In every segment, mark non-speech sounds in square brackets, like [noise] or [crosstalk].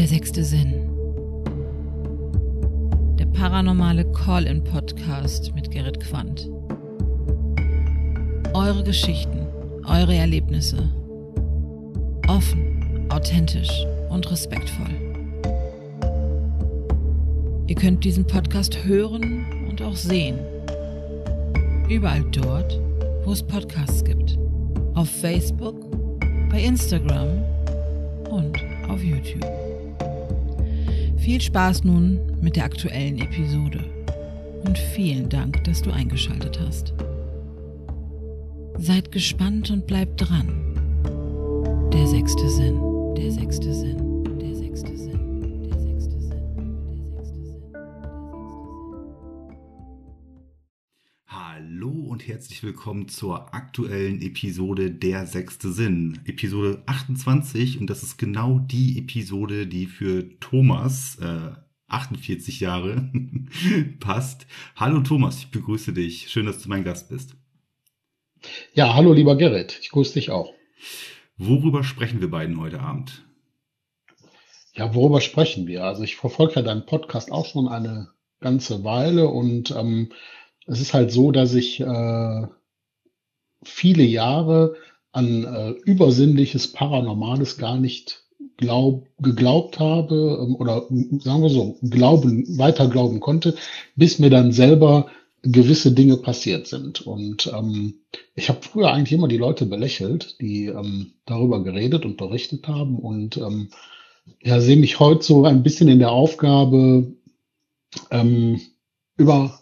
Der sechste Sinn. Der paranormale Call-in-Podcast mit Gerrit Quandt. Eure Geschichten, eure Erlebnisse. Offen, authentisch und respektvoll. Ihr könnt diesen Podcast hören und auch sehen. Überall dort, wo es Podcasts gibt. Auf Facebook, bei Instagram und auf YouTube. Viel Spaß nun mit der aktuellen Episode und vielen Dank, dass du eingeschaltet hast. Seid gespannt und bleibt dran. Der sechste Sinn, der sechste Sinn, herzlich willkommen zur aktuellen Episode Der sechste Sinn. Episode 28 und das ist genau die Episode, die für Thomas, äh, 48 Jahre, [laughs] passt. Hallo Thomas, ich begrüße dich. Schön, dass du mein Gast bist. Ja, hallo lieber Gerrit, ich grüße dich auch. Worüber sprechen wir beiden heute Abend? Ja, worüber sprechen wir? Also ich verfolge ja deinen Podcast auch schon eine ganze Weile und ähm, es ist halt so, dass ich äh, viele Jahre an äh, übersinnliches, Paranormales gar nicht glaub, geglaubt habe ähm, oder m- sagen wir so, glauben, weiter glauben konnte, bis mir dann selber gewisse Dinge passiert sind. Und ähm, ich habe früher eigentlich immer die Leute belächelt, die ähm, darüber geredet und berichtet haben und ähm, ja, sehe mich heute so ein bisschen in der Aufgabe, ähm, über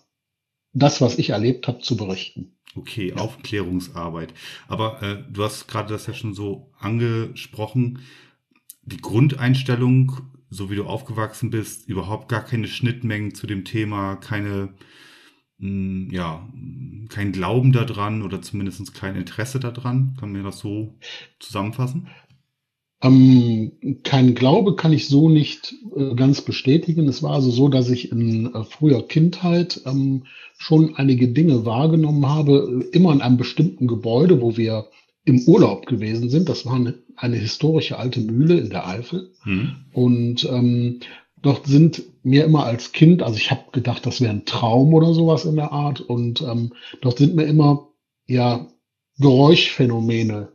das, was ich erlebt habe, zu berichten. Okay, Ja. Aufklärungsarbeit. Aber äh, du hast gerade das ja schon so angesprochen. Die Grundeinstellung, so wie du aufgewachsen bist, überhaupt gar keine Schnittmengen zu dem Thema, keine, mh, ja, mh, kein Glauben daran oder zumindest kein Interesse daran. Kann man das so zusammenfassen? Ähm, kein Glaube kann ich so nicht äh, ganz bestätigen. Es war also so, dass ich in äh, früher Kindheit ähm, schon einige Dinge wahrgenommen habe, äh, immer in einem bestimmten Gebäude, wo wir im Urlaub gewesen sind. Das war eine, eine historische alte Mühle in der Eifel. Hm? Und ähm, dort sind mir immer als Kind, also ich habe gedacht, das wäre ein Traum oder sowas in der Art. Und ähm, dort sind mir immer ja Geräuschphänomene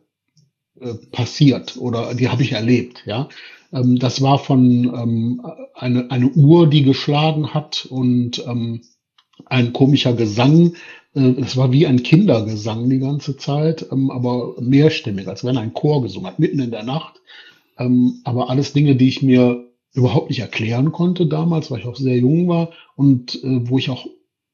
äh, passiert oder die habe ich erlebt. Ja, ähm, das war von ähm, eine eine Uhr, die geschlagen hat und ähm, ein komischer Gesang. Äh, Es war wie ein Kindergesang die ganze Zeit, ähm, aber mehrstimmig, als wenn ein Chor gesungen hat, mitten in der Nacht. Ähm, aber alles Dinge, die ich mir überhaupt nicht erklären konnte damals, weil ich auch sehr jung war und äh, wo ich auch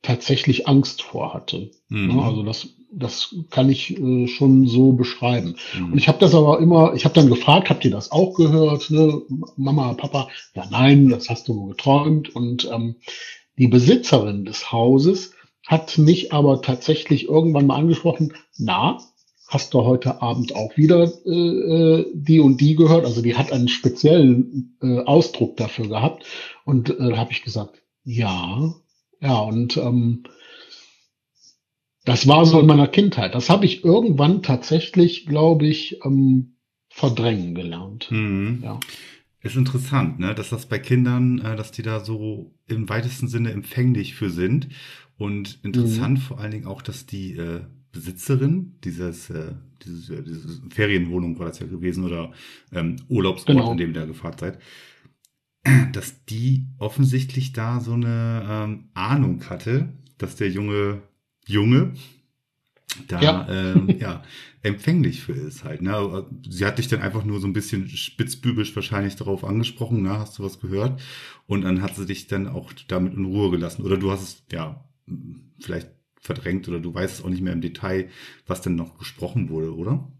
tatsächlich Angst vor hatte. Hm. Ja, also das, das kann ich äh, schon so beschreiben. Hm. Und ich habe das aber immer, ich habe dann gefragt, habt ihr das auch gehört, ne? Mama, Papa? Ja, nein, das hast du nur geträumt. Und ähm, die Besitzerin des Hauses hat mich aber tatsächlich irgendwann mal angesprochen, na, hast du heute Abend auch wieder äh, äh, die und die gehört? Also die hat einen speziellen äh, Ausdruck dafür gehabt. Und äh, da habe ich gesagt, ja, ja, und ähm, das war so in meiner Kindheit. Das habe ich irgendwann tatsächlich, glaube ich, ähm, verdrängen gelernt. Hm. Ja. Ist interessant, ne, dass das bei Kindern, äh, dass die da so im weitesten Sinne empfänglich für sind. Und interessant vor allen Dingen auch, dass die äh, Besitzerin dieses, äh, dieses, äh, dieses Ferienwohnung war das ja gewesen oder ähm, Urlaubsort, Genau. in dem ihr da gefahren seid, [clears throat] dass die offensichtlich da so eine ähm, Ahnung hatte, dass der junge Junge da Ja. ähm, [laughs] ja empfänglich für ist halt. Ne? Sie hat dich dann einfach nur so ein bisschen spitzbübisch wahrscheinlich darauf angesprochen, ne? hast du was gehört? Und dann hat sie dich dann auch damit in Ruhe gelassen. Oder du hast es ja vielleicht verdrängt oder du weißt es auch nicht mehr im Detail, was denn noch gesprochen wurde, oder?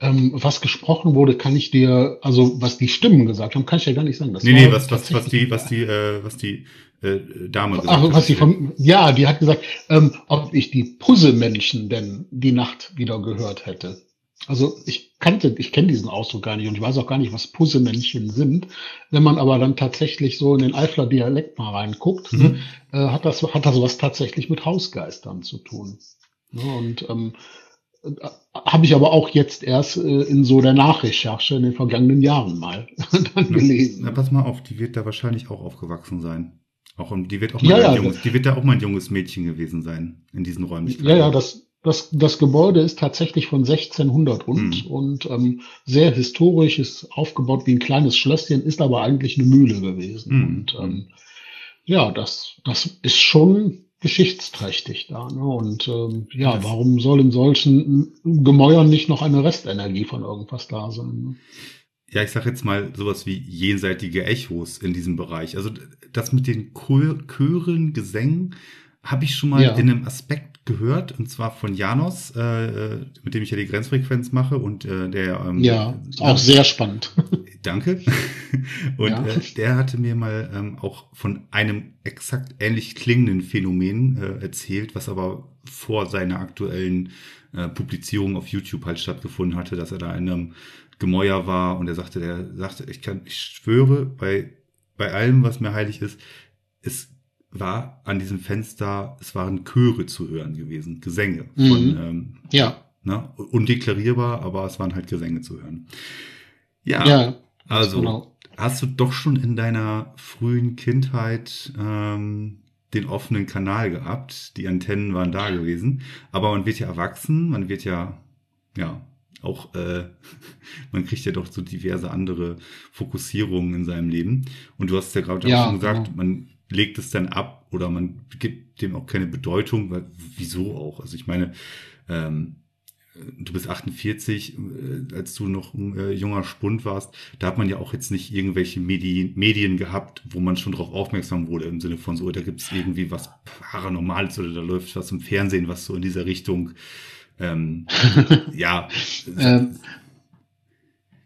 Ähm, was gesprochen wurde, kann ich dir, also was die Stimmen gesagt haben, kann ich ja gar nicht sagen. Das nee, nee, was, was, was die, was die, äh, was die äh, Dame gesagt Ach, hat. was sie vom, ja, die hat gesagt, ähm, ob ich die Puzzlemenschen denn die Nacht wieder gehört hätte. Also ich kannte, ich kenne diesen Ausdruck gar nicht und ich weiß auch gar nicht, was Puzzlemännchen sind. Wenn man aber dann tatsächlich so in den Eifler Dialekt mal reinguckt, Mhm. ne, äh, hat das hat das was tatsächlich mit Hausgeistern zu tun. Ne, und ähm, äh, habe ich aber auch jetzt erst äh, in so der Nachrecherche in den vergangenen Jahren mal [laughs] dann gelesen. Na, pass mal auf, die wird da wahrscheinlich auch aufgewachsen sein. Auch die wird auch mal Ja, ein ja, junges, die wird da auch mal ein junges Mädchen gewesen sein in diesen Räumlichkeiten. Ja, ja, das, das, das Gebäude ist tatsächlich von 1600 rund Hm. und ähm, sehr historisch, ist aufgebaut wie ein kleines Schlösschen, ist aber eigentlich eine Mühle gewesen. Hm. Und ähm, ja, das, das ist schon geschichtsträchtig da. Ne? Und ähm, ja, warum soll in solchen Gemäuern nicht noch eine Restenergie von irgendwas da sein? Ne? Ja, ich sag jetzt mal sowas wie jenseitige Echos in diesem Bereich. Also das mit den Chören, Gesängen habe ich schon mal Ja. in einem Aspekt gehört, und zwar von Janos, äh, äh, mit dem ich ja die Grenzfrequenz mache und äh, der ähm, Ja, auch sehr spannend. [laughs] Danke. [laughs] Und Ja. äh, der hatte mir mal ähm, auch von einem exakt ähnlich klingenden Phänomen äh, erzählt, was aber vor seiner aktuellen äh, Publizierung auf YouTube halt stattgefunden hatte, dass er da in einem Gemäuer war und er sagte, der sagte, ich kann, ich schwöre, bei, bei allem, was mir heilig ist, es war an diesem Fenster, es waren Chöre zu hören gewesen, Gesänge von, Mhm. ähm, Ja, ne, undeklarierbar, aber es waren halt Gesänge zu hören. Ja, ja, also genau. hast du doch schon in deiner frühen Kindheit ähm, den offenen Kanal gehabt, die Antennen waren da gewesen, aber man wird ja erwachsen, man wird ja, ja, auch, äh, [laughs] man kriegt ja doch so diverse andere Fokussierungen in seinem Leben. Und du hast ja gerade auch Ja, schon gesagt, genau. man legt es dann ab oder man gibt dem auch keine Bedeutung, weil wieso auch? Also ich meine, ähm, du bist 48, äh, als du noch ein äh, junger Spund warst, da hat man ja auch jetzt nicht irgendwelche Medien, Medien gehabt, wo man schon darauf aufmerksam wurde, im Sinne von so, da gibt es irgendwie was Paranormales oder da läuft was im Fernsehen, was so in dieser Richtung, ähm, [laughs] ja, Ähm,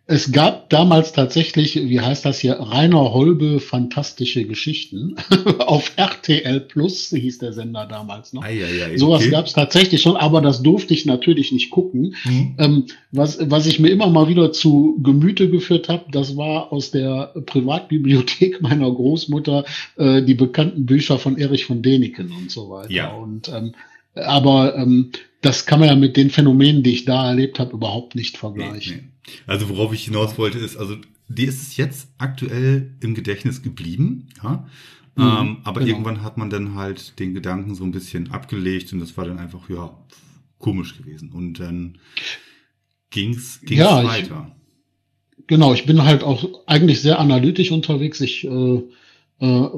Es gab damals tatsächlich, wie heißt das hier, Rainer Holbe fantastische Geschichten [laughs] auf RTL Plus, hieß der Sender damals noch. Eieiei, Sowas okay. gab es tatsächlich schon, aber das durfte ich natürlich nicht gucken. Mhm. Ähm, was, was ich mir immer mal wieder zu Gemüte geführt habe, das war aus der Privatbibliothek [laughs] meiner Großmutter äh, die bekannten Bücher von Erich von Däniken und so weiter. Ja. Und ähm, aber ähm, das kann man ja mit den Phänomenen, die ich da erlebt habe, überhaupt nicht Nee, vergleichen. nee. Also worauf ich hinaus wollte ist, also dir ist es jetzt aktuell im Gedächtnis geblieben, ja. Mhm, ähm, aber genau. irgendwann hat man dann halt den Gedanken so ein bisschen abgelegt und das war dann einfach, ja, komisch gewesen. Und dann ging's, ging's Ja, ich- weiter. Genau, ich bin halt auch eigentlich sehr analytisch unterwegs. Ich äh, äh,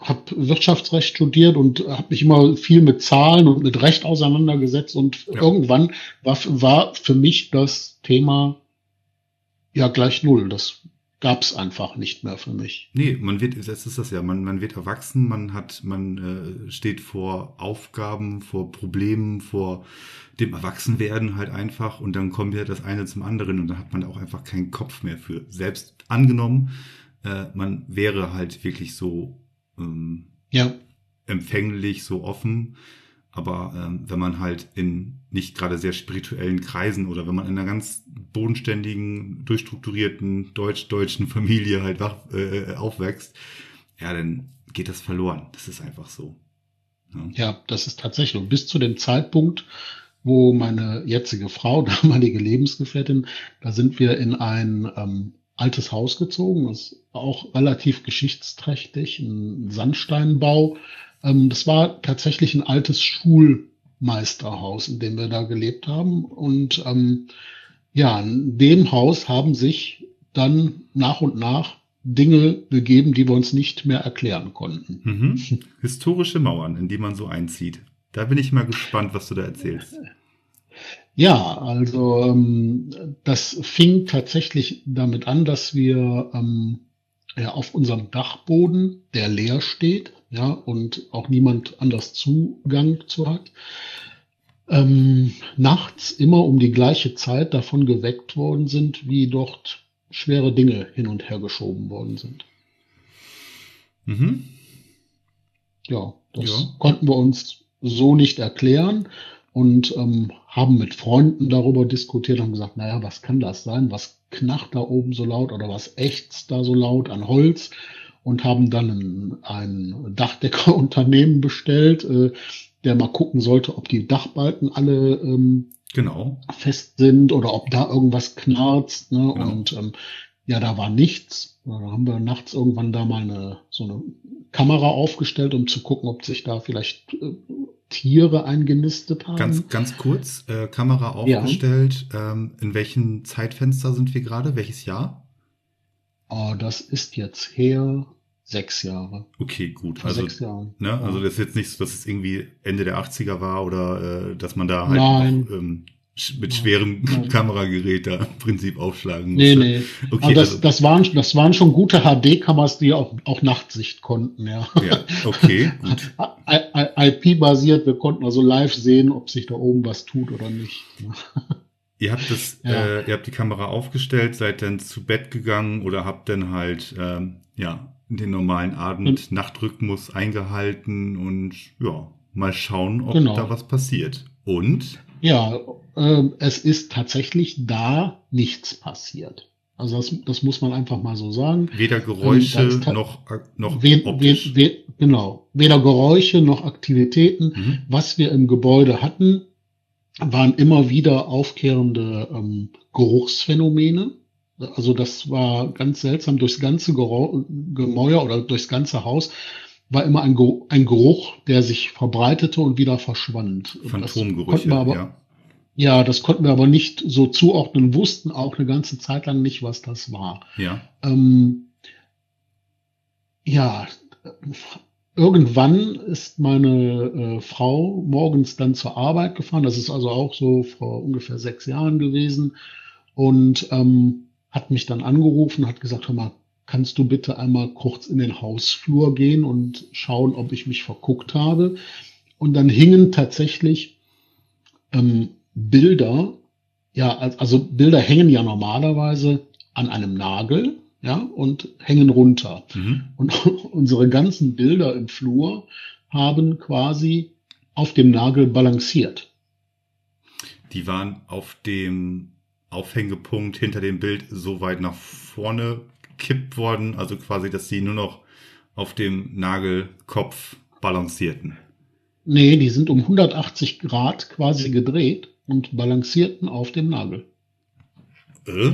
habe Wirtschaftsrecht studiert und habe mich immer viel mit Zahlen und mit Recht auseinandergesetzt und Ja. irgendwann war, war für mich das Thema ja gleich null. Das gab es einfach nicht mehr für mich. Nee, man wird, das ist das ja, man, man wird erwachsen, man hat, man äh, steht vor Aufgaben, vor Problemen, vor dem Erwachsenwerden halt einfach und dann kommt ja das eine zum anderen und dann hat man auch einfach keinen Kopf mehr für. Selbst angenommen, äh, man wäre halt wirklich so ähm, Ja, empfänglich, so offen. Aber ähm, wenn man halt in nicht gerade sehr spirituellen Kreisen oder wenn man in einer ganz bodenständigen, durchstrukturierten deutsch-deutschen Familie halt wach, äh, aufwächst, ja, dann geht das verloren. Das ist einfach so. Ja. ja, das ist tatsächlich. Und bis zu dem Zeitpunkt, wo meine jetzige Frau, [laughs] damalige Lebensgefährtin, da sind wir in ein ähm, altes Haus gezogen, das ist auch relativ geschichtsträchtig, ein Sandsteinbau. Ähm, das war tatsächlich ein altes Schulmeisterhaus, in dem wir da gelebt haben. Und ähm, ja, in dem Haus haben sich dann nach und nach Dinge begeben, die wir uns nicht mehr erklären konnten. Mhm. Historische Mauern, in die man so einzieht. Da bin ich mal gespannt, was du da erzählst. [laughs] Ja, also ähm, das fing tatsächlich damit an, dass wir ähm, ja, auf unserem Dachboden, der leer steht, ja, und auch niemand anders Zugang zu hat, ähm, nachts immer um die gleiche Zeit davon geweckt worden sind, wie dort schwere Dinge hin und her geschoben worden sind. Mhm. Ja, das Ja. konnten wir uns so nicht erklären und ähm, haben mit Freunden darüber diskutiert und gesagt, naja, was kann das sein? Was knarrt da oben so laut oder was ächzt da so laut an Holz? Und haben dann ein, ein Dachdeckerunternehmen [laughs] bestellt, äh, der mal gucken sollte, ob die Dachbalken alle ähm, Genau. fest sind oder ob da irgendwas knarzt. Ne? Genau. Und ähm, ja, da war nichts. Da haben wir nachts irgendwann da mal eine so eine Kamera aufgestellt, um zu gucken, ob sich da vielleicht äh, Tiere eingenistet haben. Ganz, ganz kurz, äh, Kamera Ja. aufgestellt. Ähm, in welchem Zeitfenster sind wir gerade? Welches Jahr? Oh, das ist jetzt her sechs Jahre. Okay, gut. Vor Also, sechs Jahren. ne, Ja. also das ist jetzt nicht so, dass es irgendwie Ende der 80er war oder äh, dass man da halt Nein. noch, ähm, mit schwerem Nein. Kameragerät da im Prinzip aufschlagen Nee, musste. nee. Okay, Aber das, also, das, waren, das waren schon gute HD-Kameras, die auch, auch Nachtsicht konnten, ja. ja, okay. [laughs] IP-basiert, wir konnten also live sehen, ob sich da oben was tut oder nicht. [laughs] Ihr habt das, Ja. äh, ihr habt die Kamera aufgestellt, seid dann zu Bett gegangen oder habt dann halt ähm, ja den normalen Abend, Nachtrhythmus eingehalten und ja mal schauen, ob Genau. da was passiert. Und Ja, ähm, es ist tatsächlich da nichts passiert. Also das, das muss man einfach mal so sagen. weder Geräusche Ähm, das kann- noch noch We, we, we, genau. Weder Geräusche noch Aktivitäten. Mhm. Was wir im Gebäude hatten, waren immer wieder aufkehrende ähm, Geruchsphänomene. Also das war ganz seltsam. Durchs ganze Gerau- Gemäuer oder durchs ganze Haus war immer ein, Geruch, ein Geruch, der sich verbreitete und wieder verschwand. Phantomgerüche, aber, ja. Ja, das konnten wir aber nicht so zuordnen, wussten auch eine ganze Zeit lang nicht, was das war. Ja. Ähm, ja, irgendwann ist meine äh, Frau morgens dann zur Arbeit gefahren. Das ist also auch so vor ungefähr sechs Jahren gewesen und ähm, hat mich dann angerufen, hat gesagt, hör mal, kannst du bitte einmal kurz in den Hausflur gehen und schauen, ob ich mich verguckt habe? Und dann hingen tatsächlich ähm, Bilder, ja, al- also Bilder hängen ja normalerweise an einem Nagel, ja, und hängen runter. Mhm. Und [laughs] unsere ganzen Bilder im Flur haben quasi auf dem Nagel balanciert. Die waren auf dem Aufhängepunkt hinter dem Bild so weit nach vorne gekippt worden, also quasi, dass sie nur noch auf dem Nagelkopf balancierten. Nee, die sind um 180 Grad quasi gedreht und balancierten auf dem Nagel. Äh?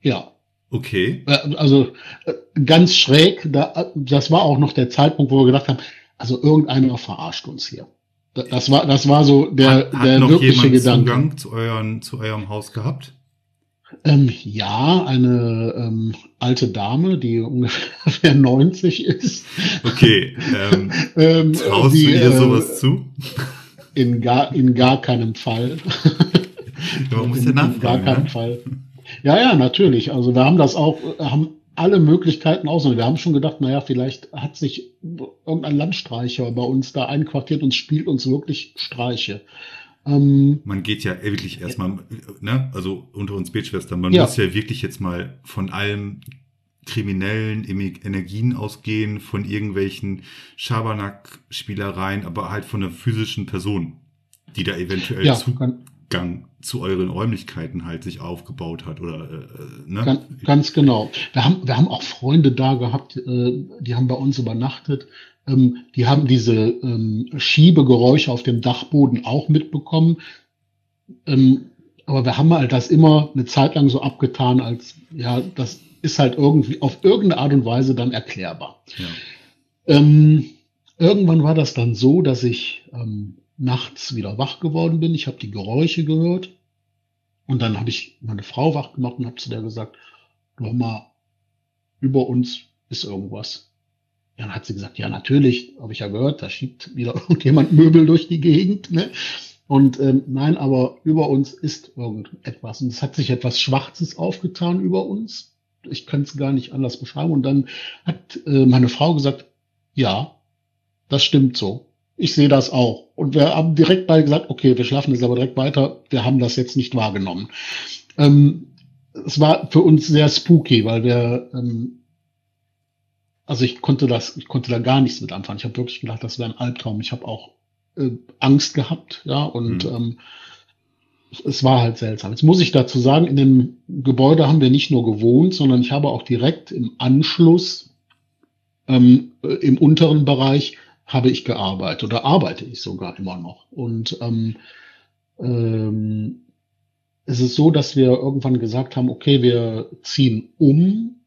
Ja, Okay. Äh, Also äh, ganz schräg, da, das war auch noch der Zeitpunkt, wo wir gedacht haben, also irgendeiner verarscht uns hier. Da- Das war, das war so der, hat, hat der noch wirkliche jemand Gedanke. Zugang zu, euren, zu eurem Haus gehabt? Ähm, ja, eine ähm, alte Dame, die [laughs] ungefähr 90 ist. Okay. [laughs] Ähm, Ähm, traust die, du ihr äh, sowas zu? In gar, in gar keinem Fall. Ja, man muss ja in, in gar keinem Ne? Fall. Ja, ja, natürlich. Also wir haben das auch, äh, haben alle Möglichkeiten ausgenommen. Wir haben schon gedacht, naja, vielleicht hat sich irgendein Landstreicher bei uns da einquartiert und spielt uns wirklich Streiche. Ähm, Man geht ja wirklich erstmal, ne, also unter uns Betschwestern, man Ja. muss ja wirklich jetzt mal von allem kriminellen Energien ausgehen, von irgendwelchen Schabernack-Spielereien, aber halt von einer physischen Person, die da eventuell ja, Zugang kann, zu euren Räumlichkeiten halt sich aufgebaut hat oder äh, äh, ne? Ganz, ganz genau. Wir haben, wir haben auch Freunde da gehabt, äh, die haben bei uns übernachtet. Ähm, die haben diese ähm, Schiebegeräusche auf dem Dachboden auch mitbekommen. Ähm, aber wir haben halt das immer eine Zeit lang so abgetan, als ja, das ist halt irgendwie auf irgendeine Art und Weise dann erklärbar. Ja. Ähm, irgendwann war das dann so, dass ich ähm, nachts wieder wach geworden bin. Ich habe die Geräusche gehört und dann habe ich meine Frau wach gemacht und habe zu der gesagt, hör mal, über uns ist irgendwas. Ja, dann hat sie gesagt, ja natürlich, habe ich ja gehört, da schiebt wieder [laughs] irgendjemand Möbel durch die Gegend. Ne? Und ähm, nein, aber über uns ist irgendetwas. Und es hat sich etwas Schwarzes aufgetan über uns. Ich kann es gar nicht anders beschreiben. Und dann hat äh, meine Frau gesagt, ja, das stimmt so. Ich sehe das auch. Und wir haben direkt beide gesagt, okay, wir schlafen jetzt aber direkt weiter. Wir haben das jetzt nicht wahrgenommen. Ähm, es war für uns sehr spooky, weil wir, ähm, also ich konnte das, ich konnte da gar nichts mit anfangen. Ich habe wirklich gedacht, das wäre ein Albtraum. Ich habe auch äh, Angst gehabt, ja, und Mhm. ähm, es war halt seltsam. Jetzt muss ich dazu sagen, in dem Gebäude haben wir nicht nur gewohnt, sondern ich habe auch direkt im Anschluss ähm, äh, im unteren Bereich habe ich gearbeitet oder arbeite ich sogar immer noch. Und ähm, ähm, es ist so, dass wir irgendwann gesagt haben, okay, wir ziehen um,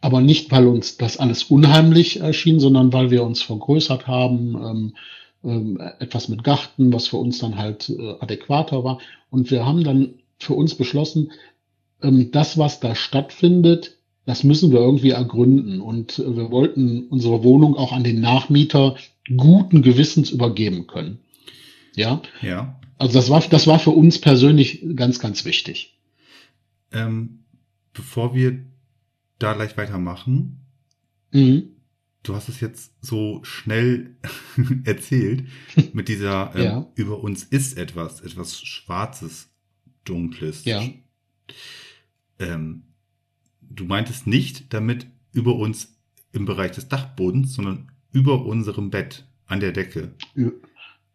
aber nicht, weil uns das alles unheimlich erschien, sondern weil wir uns vergrößert haben, ähm, ähm, etwas mit Garten, was für uns dann halt äh, adäquater war. Und wir haben dann für uns beschlossen, ähm, das, was da stattfindet, das müssen wir irgendwie ergründen. Und äh, wir wollten unsere Wohnung auch an den Nachmieter guten Gewissens übergeben können. Ja. Ja. Also das war, das war für uns persönlich ganz, ganz wichtig. Ähm, bevor wir da gleich weitermachen, Mhm. du hast es jetzt so schnell [laughs] erzählt [laughs] mit dieser ähm, Ja. über uns ist etwas, etwas Schwarzes, Dunkles. Ja. Ähm, du meintest nicht damit über uns im Bereich des Dachbodens, sondern über unserem Bett an der Decke.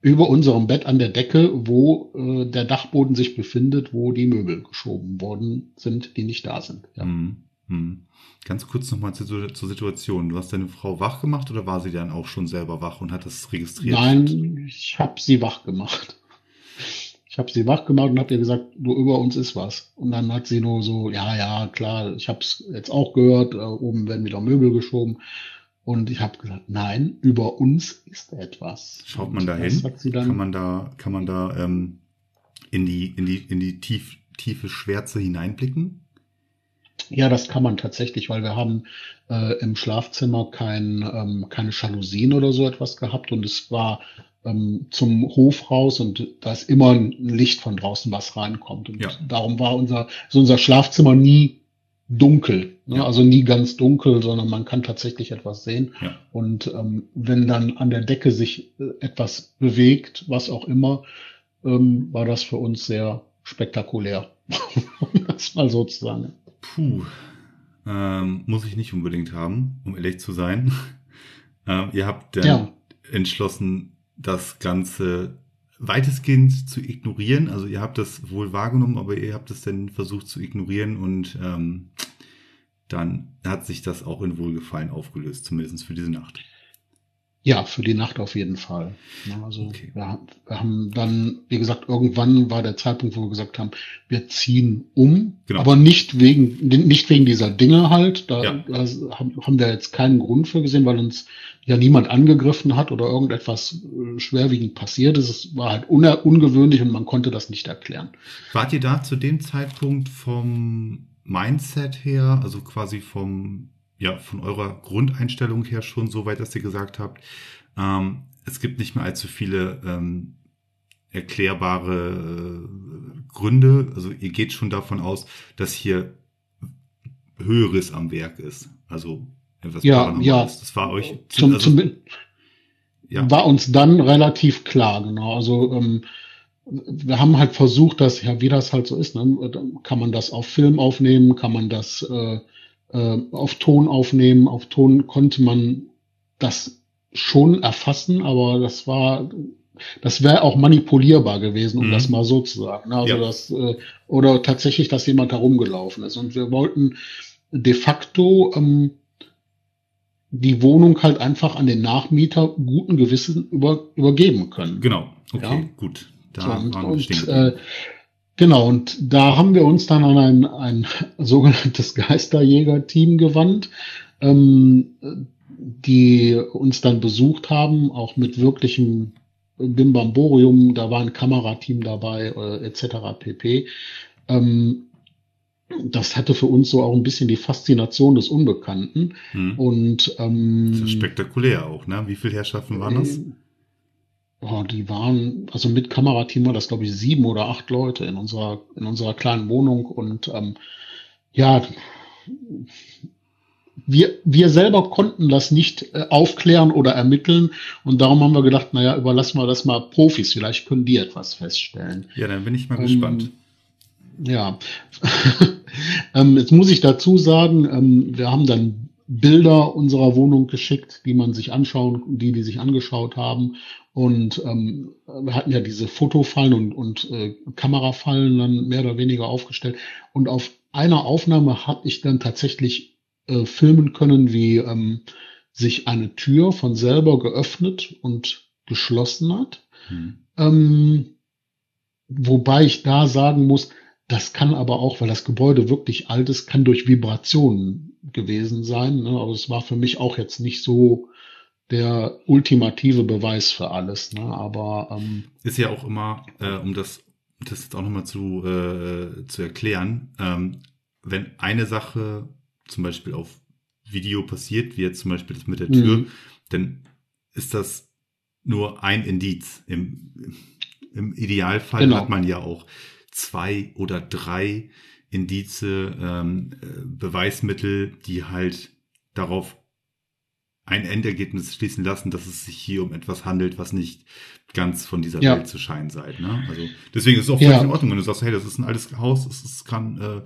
Über unserem Bett an der Decke, wo äh, der Dachboden sich befindet, wo die Möbel geschoben worden sind, die nicht da sind. Ja. Hm, hm. Ganz kurz nochmal zur, zur Situation. Du hast deine Frau wach gemacht oder war sie dann auch schon selber wach und hat das registriert? Nein, ich habe sie wach gemacht. Ich habe sie wach gemacht und habe ihr gesagt, du über uns ist was. Und dann hat sie nur so, ja, ja, klar, ich habe es jetzt auch gehört, äh, oben werden wieder Möbel geschoben. Und ich habe gesagt, nein, über uns ist etwas. Schaut man da hin? Kann man da, kann man da ähm, in die, in die, in die tief, tiefe Schwärze hineinblicken? Ja, das kann man tatsächlich, weil wir haben äh, im Schlafzimmer kein, ähm, keine Jalousien oder so etwas gehabt und es war ähm, zum Hof raus und da ist immer ein Licht von draußen, was reinkommt. Und Ja. darum war unser, ist unser Schlafzimmer nie dunkel, ne? Ja. also nie ganz dunkel, sondern man kann tatsächlich etwas sehen. Ja. Und ähm, wenn dann an der Decke sich äh, etwas bewegt, was auch immer, ähm, war das für uns sehr spektakulär. [laughs] um das mal so zu sagen. Puh. Ähm, muss ich nicht unbedingt haben, um ehrlich zu sein. [laughs] ähm, ihr habt dann Ja. entschlossen, das Ganze weitestgehend zu ignorieren. Also ihr habt das wohl wahrgenommen, aber ihr habt es dann versucht zu ignorieren und ähm, dann hat sich das auch in Wohlgefallen aufgelöst, zumindest für diese Nacht. Ja, für die Nacht auf jeden Fall. Ja, also Okay. wir, haben- wir haben dann, wie gesagt, irgendwann war der Zeitpunkt, wo wir gesagt haben, wir ziehen um, Genau. aber nicht wegen nicht wegen dieser Dinge halt. Da, Ja. da haben, wir jetzt keinen Grund für gesehen, weil uns ja niemand angegriffen hat oder irgendetwas äh, schwerwiegend passiert ist. Es war halt ungewöhnlich und man konnte das nicht erklären. Wart ihr da zu dem Zeitpunkt vom Mindset her, also quasi vom, ja, von eurer Grundeinstellung her schon so weit, dass ihr gesagt habt, ähm, es gibt nicht mehr allzu viele ähm, erklärbare äh, Gründe. Also ihr geht schon davon aus, dass hier Höheres am Werk ist. Also etwas Ja, ja. Das war euch Zum, also, zum, ja. war uns dann relativ klar, genau. Also ähm, wir haben halt versucht, dass, ja, wie das halt so ist, ne? dann kann man das auf Film aufnehmen, kann man das äh, äh, auf Ton aufnehmen. Auf Ton konnte man das schon erfassen, aber das war, das wäre auch manipulierbar gewesen, um Mhm. das mal so zu sagen. Also Ja. das, äh, oder tatsächlich, dass jemand herumgelaufen ist. Und wir wollten de facto ähm, die Wohnung halt einfach an den Nachmieter guten Gewissen über, übergeben können. Genau, okay, Ja. gut. Da und, waren wir und, äh. Genau, und da haben wir uns dann an ein, ein [laughs] sogenanntes Geisterjäger-Team gewandt, ähm, die uns dann besucht haben, auch mit wirklichem Bimbamborium, da war ein Kamerateam dabei, äh, etc. pp. Ähm, das hatte für uns so auch ein bisschen die Faszination des Unbekannten. Hm. Und ähm, Das ist spektakulär auch, ne? Wie viele Herrschaften waren das? Oh, die waren, also mit Kamerateam war das, glaube ich, sieben oder acht Leute in unserer, in unserer kleinen Wohnung. Und ähm, ja, wir, wir selber konnten das nicht äh, aufklären oder ermitteln. Und darum haben wir gedacht, naja, überlassen wir das mal Profis. Vielleicht können die etwas feststellen. Ja, dann bin ich mal Ähm, gespannt. Ja, [laughs] ähm, jetzt muss ich dazu sagen, ähm, wir haben dann Bilder unserer Wohnung geschickt, die man sich anschauen, die die sich angeschaut haben. Und ähm, wir hatten ja diese Fotofallen und, und äh, Kamerafallen dann mehr oder weniger aufgestellt. Und auf einer Aufnahme habe ich dann tatsächlich äh, filmen können, wie ähm, sich eine Tür von selber geöffnet und geschlossen hat. Hm. Ähm, wobei ich da sagen muss, das kann aber auch, weil das Gebäude wirklich alt ist, kann durch Vibrationen gewesen sein. Ne? Aber es war für mich auch jetzt nicht so der ultimative Beweis für alles. Ne? Aber ähm, ist ja auch immer, äh, um das, das jetzt auch nochmal zu, äh, zu erklären, ähm, wenn eine Sache zum Beispiel auf Video passiert, wie jetzt zum Beispiel das mit der Tür, mhm. dann ist das nur ein Indiz. Im, im Idealfall genau. hat man ja auch zwei oder drei Indize, ähm, äh, Beweismittel, die halt darauf ein Endergebnis schließen lassen, dass es sich hier um etwas handelt, was nicht ganz von dieser ja. Welt zu scheinen seid. Ne? Also deswegen ist es auch völlig ja. in Ordnung, wenn du sagst, hey, das ist ein altes Haus, es, es kann äh,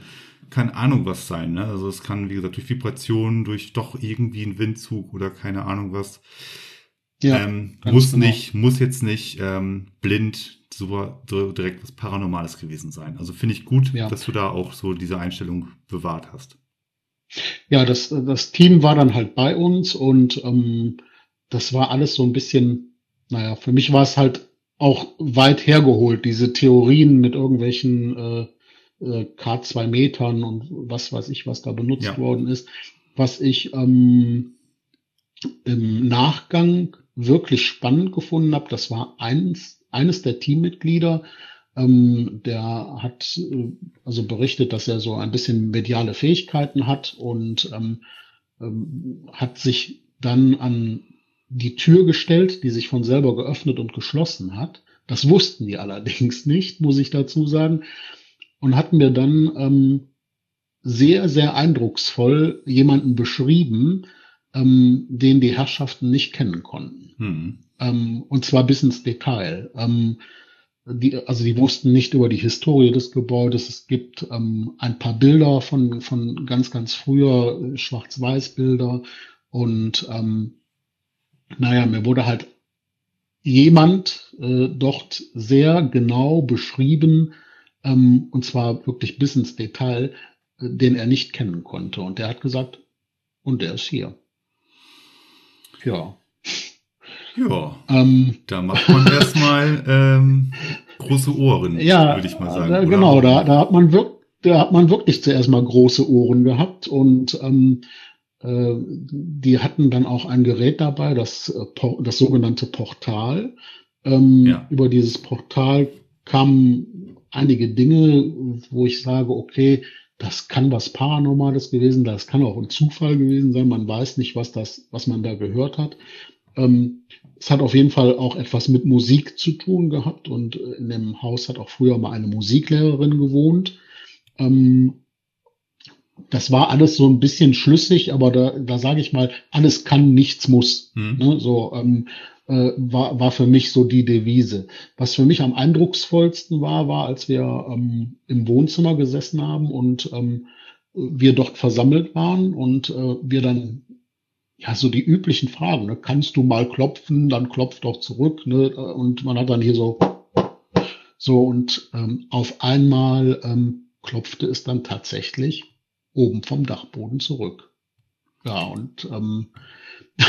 keine Ahnung was sein. Ne? Also es kann, wie gesagt, durch Vibrationen, durch doch irgendwie einen Windzug oder keine Ahnung was. Ja, ähm, muss genau. nicht, muss jetzt nicht ähm, blind so, so direkt was Paranormales gewesen sein. Also finde ich gut, ja. dass du da auch so diese Einstellung bewahrt hast. Ja, das, das Team war dann halt bei uns und ähm, das war alles so ein bisschen, naja, für mich war es halt auch weit hergeholt, diese Theorien mit irgendwelchen äh, äh, K2 Metern und was weiß ich, was da benutzt ja. worden ist, was ich ähm, im Nachgang wirklich spannend gefunden habe. Das war eins, eines der Teammitglieder, ähm, der hat äh, also berichtet, dass er so ein bisschen mediale Fähigkeiten hat und ähm, ähm, hat sich dann an die Tür gestellt, die sich von selber geöffnet und geschlossen hat. Das wussten die allerdings nicht, muss ich dazu sagen. Und hat mir dann ähm, sehr, sehr eindrucksvoll jemanden beschrieben, ähm, den die Herrschaften nicht kennen konnten. Mhm. Ähm, und zwar bis ins Detail. Ähm, die, also die wussten nicht über die Historie des Gebäudes. Es gibt ähm, ein paar Bilder von, von ganz, ganz früher, äh, Schwarz-Weiß-Bilder. Und ähm, naja, mir wurde halt jemand äh, dort sehr genau beschrieben, ähm, und zwar wirklich bis ins Detail, äh, den er nicht kennen konnte. Und der hat gesagt, und der ist hier. Ja. Ja. Ähm, da macht man erstmal ähm, große Ohren, ja, würde ich mal sagen. Da, genau, da, da hat man wirklich, da hat man wirklich zuerst mal große Ohren gehabt und ähm, äh, die hatten dann auch ein Gerät dabei, das, äh, das sogenannte Portal. Ähm, ja. Über dieses Portal kamen einige Dinge, wo ich sage, okay, das kann was Paranormales gewesen, das kann auch ein Zufall gewesen sein. Man weiß nicht, was das, was man da gehört hat. Ähm, es hat auf jeden Fall auch etwas mit Musik zu tun gehabt und äh, in dem Haus hat auch früher mal eine Musiklehrerin gewohnt. Ähm, das war alles so ein bisschen schlüssig, aber da, da sage ich mal, alles kann, nichts muss. Mhm. Ne? So ähm, äh, war, war für mich so die Devise. Was für mich am eindrucksvollsten war, war, als wir ähm, im Wohnzimmer gesessen haben und ähm, wir dort versammelt waren und äh, wir dann ja, so die üblichen Fragen. Ne? Kannst du mal klopfen, dann klopft doch zurück. Ne? Und man hat dann hier so, so und ähm, auf einmal ähm, klopfte es dann tatsächlich oben vom Dachboden zurück. Ja, und ähm, [laughs]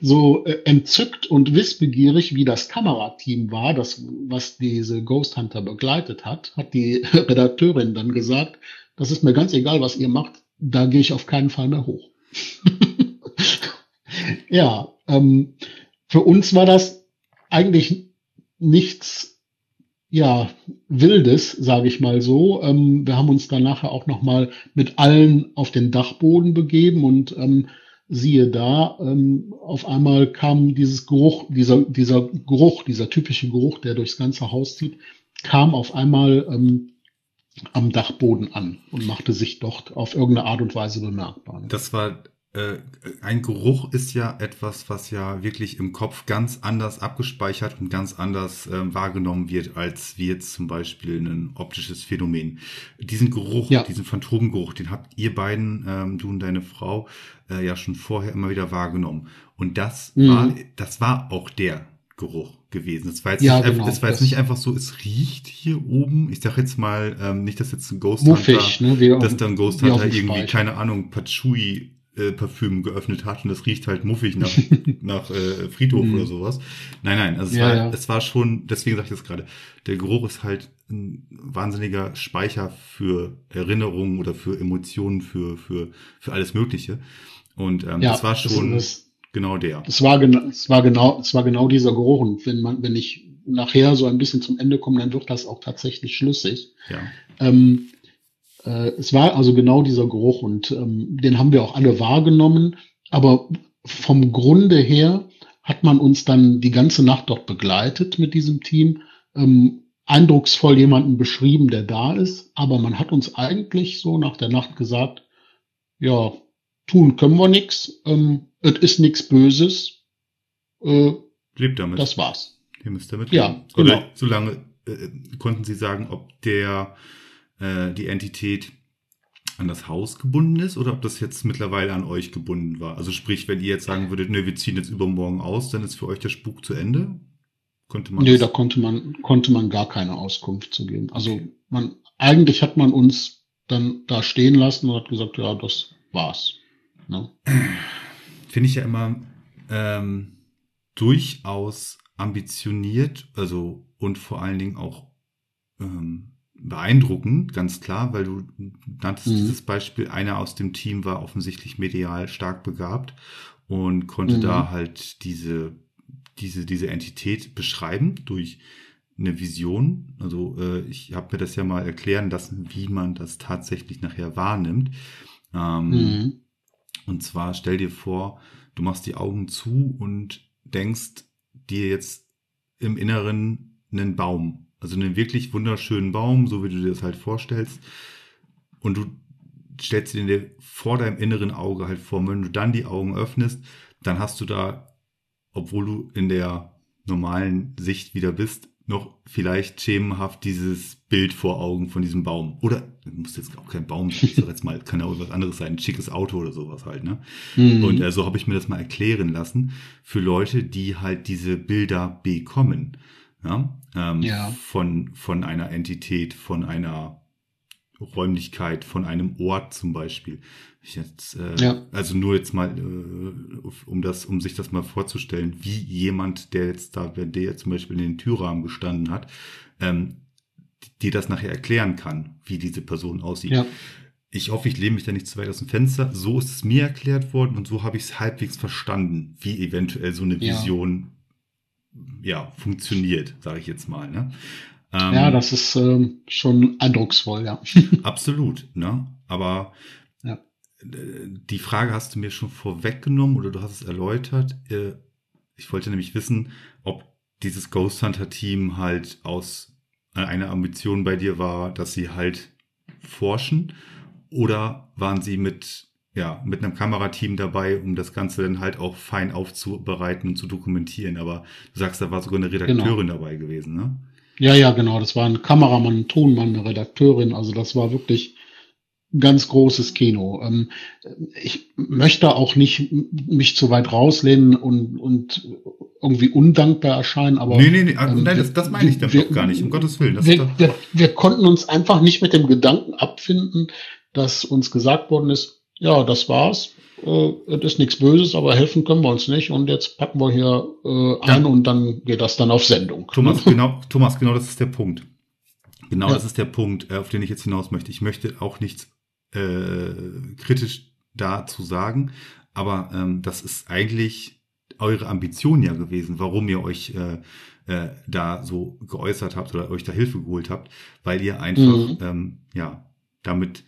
so äh, entzückt und wissbegierig, wie das Kamerateam war, das, was diese Ghost Hunter begleitet hat, hat die [laughs] Redakteurin dann gesagt, das ist mir ganz egal, was ihr macht, da gehe ich auf keinen Fall mehr hoch. [laughs] ja, ähm, für uns war das eigentlich nichts ja, Wildes, sage ich mal so. Ähm, wir haben uns dann nachher auch nochmal mit allen auf den Dachboden begeben und ähm, siehe da, ähm, auf einmal kam dieses Geruch, dieser, dieser Geruch, dieser typische Geruch, der durchs ganze Haus zieht, kam auf einmal ähm, am Dachboden an und machte sich dort auf irgendeine Art und Weise bemerkbar. Das war äh, ein Geruch ist ja etwas, was ja wirklich im Kopf ganz anders abgespeichert und ganz anders äh, wahrgenommen wird, als wie jetzt zum Beispiel ein optisches Phänomen. Diesen Geruch, ja. diesen Phantomgeruch, den habt ihr beiden, ähm, du und deine Frau, äh, ja schon vorher immer wieder wahrgenommen. Und das mhm. war, das war auch der Geruch gewesen. Es war jetzt, ja, nicht, genau, das war jetzt nicht einfach so, es riecht hier oben. Ich sag jetzt mal, ähm, nicht, dass jetzt ein Ghost Hunter, ne? dass dann Ghost Hunter irgendwie, keine Ahnung, Patchouli äh, Parfüm geöffnet hat und das riecht halt muffig nach, [laughs] nach äh, Friedhof Mhm. oder sowas. Nein, nein, also es, Ja, war, ja. es war schon, deswegen sage ich das gerade, der Geruch ist halt ein wahnsinniger Speicher für Erinnerungen oder für Emotionen, für, für, für alles Mögliche. Und ähm, Ja, das war schon das- genau der. Es war, genau, es war genau, es war genau dieser Geruch. Und wenn man, wenn ich nachher so ein bisschen zum Ende komme, dann wird das auch tatsächlich schlüssig. Ja. Ähm, äh, es war also genau dieser Geruch und ähm, den haben wir auch alle wahrgenommen. Aber vom Grunde her hat man uns dann die ganze Nacht dort begleitet mit diesem Team. Ähm, eindrucksvoll jemanden beschrieben, der da ist. Aber man hat uns eigentlich so nach der Nacht gesagt, ja, tun können wir nix. Ähm, es ist nichts Böses. Äh, Lebt damit. das war's. Ihr müsst damit Ja, leben. Oder genau. solange äh, konnten Sie sagen, ob der äh, die Entität an das Haus gebunden ist oder ob das jetzt mittlerweile an euch gebunden war. Also sprich, wenn ihr jetzt sagen würdet, ne, wir ziehen jetzt übermorgen aus, dann ist für euch der Spuk zu Ende. Konnte man Nee, da konnte man, konnte man gar keine Auskunft zu geben. Also man, eigentlich hat man uns dann da stehen lassen und hat gesagt, ja, das war's. Ne? finde ich ja immer ähm, durchaus ambitioniert, also und vor allen Dingen auch ähm, beeindruckend, ganz klar, weil du nanntest Mhm. dieses Beispiel, einer aus dem Team war offensichtlich medial stark begabt und konnte Mhm. da halt diese, diese, diese Entität beschreiben durch eine Vision. Also äh, ich habe mir das ja mal erklären lassen, wie man das tatsächlich nachher wahrnimmt. Ähm, Mhm. und zwar stell dir vor, du machst die Augen zu und denkst dir jetzt im Inneren einen Baum. Also einen wirklich wunderschönen Baum, so wie du dir das halt vorstellst. Und du stellst dir den vor deinem inneren Auge halt vor. Und wenn du dann die Augen öffnest, dann hast du da, obwohl du in der normalen Sicht wieder bist, noch vielleicht schemenhaft dieses Bild vor Augen von diesem Baum. Oder muss jetzt auch kein Baum sein, ich sag jetzt mal, kann ja auch was anderes sein, ein schickes Auto oder sowas halt, ne? Mhm. Und äh, so habe ich mir das mal erklären lassen für Leute, die halt diese Bilder bekommen. Ja? Ähm, Ja. Von, von einer Entität, von einer Räumlichkeit, von einem Ort zum Beispiel. Ich jetzt, äh, Ja. Also nur jetzt mal, äh, um das, um sich das mal vorzustellen, wie jemand, der jetzt da, wenn der jetzt zum Beispiel in den Türrahmen gestanden hat, ähm, dir das nachher erklären kann, wie diese Person aussieht. ja. Ich hoffe, ich lehne mich da nicht zu weit aus dem Fenster. So ist es mir erklärt worden und so habe ich es halbwegs verstanden, wie eventuell so eine. Vision ja, funktioniert, sage ich jetzt mal. Ne? Ähm, ja, das ist ähm, schon eindrucksvoll, ja. [laughs] Absolut, ne? Aber Ja. äh, die Frage hast du mir schon vorweggenommen oder du hast es erläutert. Äh, Ich wollte nämlich wissen, ob dieses Ghost Hunter Team halt aus äh, einer Ambition bei dir war, dass sie halt forschen oder waren sie mit ja, mit einem Kamerateam dabei, um das Ganze dann halt auch fein aufzubereiten und zu dokumentieren. Aber du sagst, da war sogar eine Redakteurin dabei gewesen, ne? Ja, ja, genau. Das war ein Kameramann, ein Tonmann, eine Redakteurin. Also das war wirklich ganz großes Kino. Ähm, ich möchte auch nicht mich zu weit rauslehnen und, und irgendwie undankbar erscheinen, aber nee, nee, nee, ähm, nein, das, das meine ich damit wir- auch gar nicht, um Gottes Willen. Wir, doch, wir, wir konnten uns einfach nicht mit dem Gedanken abfinden, dass uns gesagt worden ist, ja, das war's. Äh, es ist nichts Böses, aber helfen können wir uns nicht. Und jetzt packen wir hier äh, ein Ja. und dann geht das dann auf Sendung. Thomas, genau, Thomas, genau das ist der Punkt. Genau Ja. das ist der Punkt, äh, auf den ich jetzt hinaus möchte. Ich möchte auch nichts äh, kritisch dazu sagen, aber ähm, das ist eigentlich eure Ambition ja gewesen, warum ihr euch äh, äh, da so geäußert habt oder euch da Hilfe geholt habt, weil ihr einfach Mhm. ähm, ja damit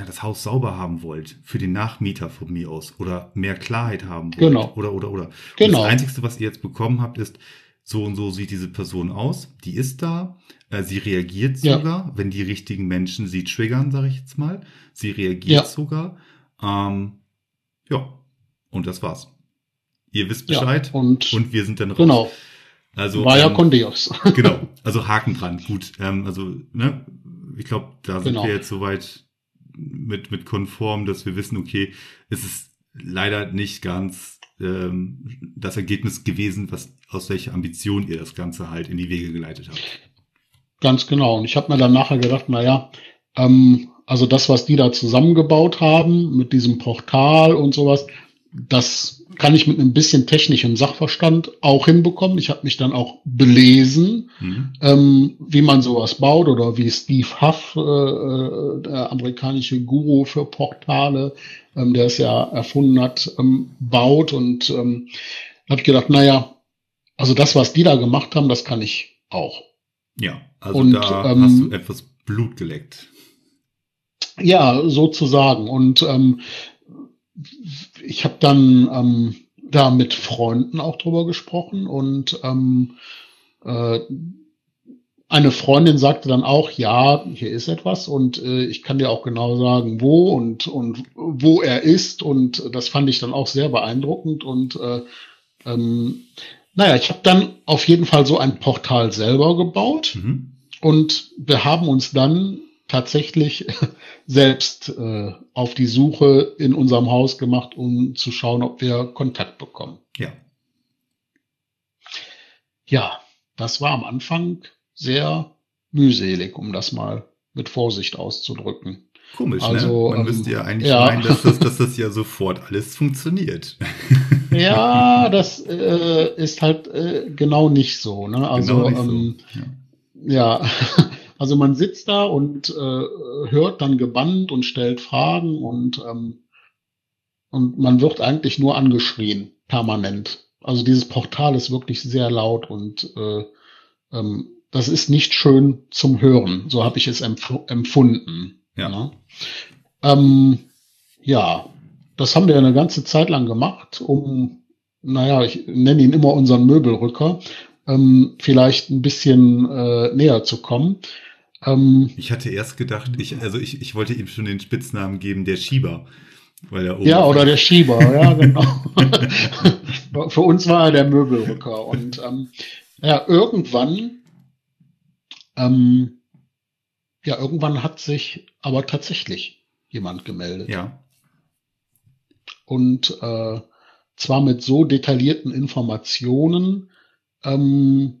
ja, das Haus sauber haben wollt für den Nachmieter von mir aus oder mehr Klarheit haben wollt Genau. oder oder oder. Und Genau. Das Einzige, was ihr jetzt bekommen habt, ist so und so sieht diese Person aus, die ist da, äh, sie reagiert Ja. sogar, wenn die richtigen Menschen sie triggern, sage ich jetzt mal. Sie reagiert Ja. sogar. Ähm, ja, und das war's. Ihr wisst Ja, Bescheid und, und wir sind dann raus. genau, Also war ja ähm, con Dios. genau, [laughs] also Haken dran. Gut, ähm, also ne, ich glaube, da sind Genau. wir jetzt soweit mit mit konform, dass wir wissen, okay, es ist leider nicht ganz ähm, das Ergebnis gewesen, was aus welcher Ambition ihr das Ganze halt in die Wege geleitet habt. Ganz genau. Und ich habe mir dann nachher gedacht, na ja, ähm, also das, was die da zusammengebaut haben mit diesem Portal und sowas, das kann ich mit ein bisschen technischem Sachverstand auch hinbekommen. Ich habe mich dann auch belesen, mhm. ähm, wie man sowas baut oder wie Steve Huff, äh, äh der amerikanische Guru für Portale, ähm, der es ja erfunden hat, ähm, baut. Und ähm, habe ich gedacht, naja, also das, was die da gemacht haben, das kann ich auch. Ja, also und, da ähm, hast du etwas Blut geleckt. Ja, sozusagen. Und ähm, ich habe dann ähm, da mit Freunden auch drüber gesprochen und ähm, äh, eine Freundin sagte dann auch, ja, hier ist etwas und äh, ich kann dir auch genau sagen, wo und, und wo er ist und das fand ich dann auch sehr beeindruckend und äh, ähm, naja, ich habe dann auf jeden Fall so ein Portal selber gebaut mhm. und wir haben uns dann tatsächlich [laughs] selbst äh, auf die Suche in unserem Haus gemacht, um zu schauen, ob wir Kontakt bekommen. Ja. Ja, das war am Anfang sehr mühselig, um das mal mit Vorsicht auszudrücken. Komisch, ne? also, ne? Man ähm, müsste ja eigentlich ja. meinen, dass das, dass [laughs] das ja sofort alles funktioniert. Ja, [laughs] das äh, ist halt äh, genau nicht so. Ne? Also genau ähm, so. ja. ja. Also man sitzt da und äh, hört dann gebannt und stellt Fragen und, ähm, und man wird eigentlich nur angeschrien, permanent. Also dieses Portal ist wirklich sehr laut und äh, ähm, das ist nicht schön zum Hören. So habe ich es empf empfunden. Ja. Ne? Ähm, ja, das haben wir eine ganze Zeit lang gemacht, um, naja, ich nenne ihn immer unseren Möbelrücker, ähm, vielleicht ein bisschen äh, näher zu kommen. Ähm, ich hatte erst gedacht, ich, also ich, ich wollte ihm schon den Spitznamen geben, der Schieber. Weil er ja, oder der Schieber, ja, genau. [laughs] Für uns war er der Möbelrücker. Und ähm, ja, irgendwann, ähm, ja, irgendwann hat sich aber tatsächlich jemand gemeldet. Ja. Und äh, zwar mit so detaillierten Informationen, ähm,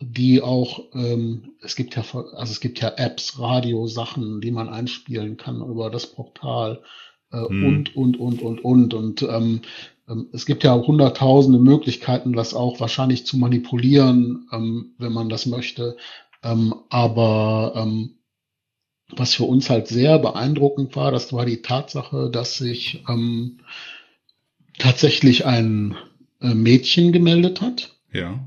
die auch, ähm, es gibt ja, also es gibt ja Apps, Radiosachen, die man einspielen kann über das Portal äh, hm. und, und, und, und, und. Und ähm, ähm, es gibt ja hunderttausende Möglichkeiten, das auch wahrscheinlich zu manipulieren, ähm, wenn man das möchte. Ähm, aber ähm, was für uns halt sehr beeindruckend war, das war die Tatsache, dass sich ähm, tatsächlich ein äh, Mädchen gemeldet hat. Ja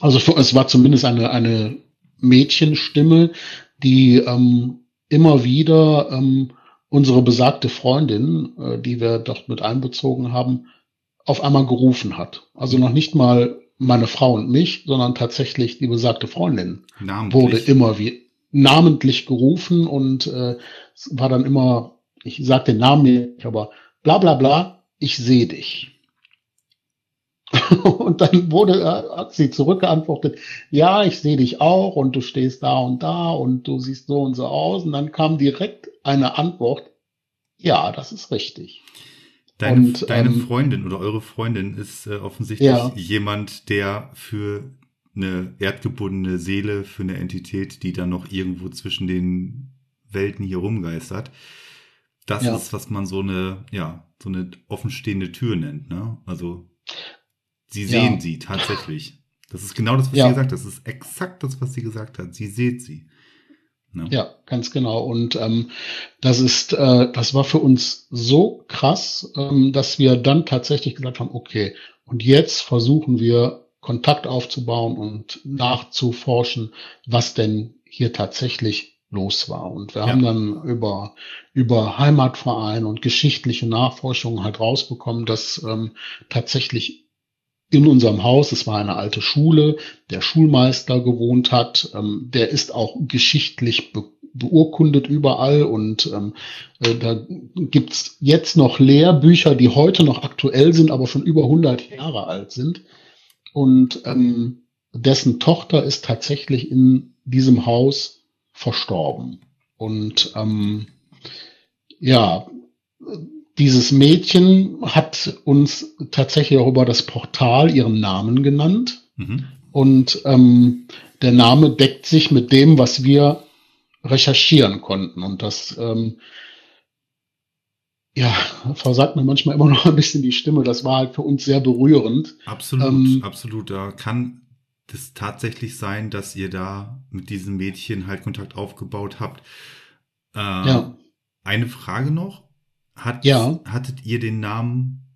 also es war zumindest eine, eine Mädchenstimme, die ähm, immer wieder ähm, unsere besagte Freundin, äh, die wir dort mit einbezogen haben, auf einmal gerufen hat. Also noch nicht mal meine Frau und mich, sondern tatsächlich die besagte Freundin namentlich. wurde immer wie namentlich gerufen und äh, war dann immer, ich sag den Namen nicht, aber bla bla bla, ich sehe dich. [laughs] Und dann wurde, äh, hat sie zurückgeantwortet, ja, ich sehe dich auch und du stehst da und da und du siehst so und so aus. Und dann kam direkt eine Antwort, ja, das ist richtig. Deine, und, deine ähm, Freundin oder eure Freundin ist äh, offensichtlich ja. jemand, der für eine erdgebundene Seele, für eine Entität, die dann noch irgendwo zwischen den Welten hier rumgeistert. Das ja. ist, was man so eine, ja, so eine offenstehende Tür nennt, ne? Also Sie sehen ja. sie tatsächlich. Das ist genau das, was ja. sie gesagt hat. Das ist exakt das, was sie gesagt hat. Sie sieht sie. Ne? Ja, ganz genau. Und ähm, das ist, äh, das war für uns so krass, ähm, dass wir dann tatsächlich gesagt haben, okay, und jetzt versuchen wir Kontakt aufzubauen und nachzuforschen, was denn hier tatsächlich los war. Und wir ja. haben dann über, über Heimatverein und geschichtliche Nachforschungen halt rausbekommen, dass ähm, tatsächlich in unserem Haus, es war eine alte Schule, der Schulmeister gewohnt hat, ähm, der ist auch geschichtlich be beurkundet überall und ähm, äh, da gibt's jetzt noch Lehrbücher, die heute noch aktuell sind, aber schon über 100 Jahre alt sind. Und ähm, dessen Tochter ist tatsächlich in diesem Haus verstorben. Und ähm, ja, dieses Mädchen hat uns tatsächlich auch über das Portal ihren Namen genannt. Mhm. Und ähm, der Name deckt sich mit dem, was wir recherchieren konnten. Und das, ähm, ja, versagt mir manchmal immer noch ein bisschen die Stimme. Das war halt für uns sehr berührend. Absolut, ähm, absolut. Da kann es tatsächlich sein, dass ihr da mit diesem Mädchen halt Kontakt aufgebaut habt. Äh, ja. Eine Frage noch. Hat, ja. Hattet ihr den Namen,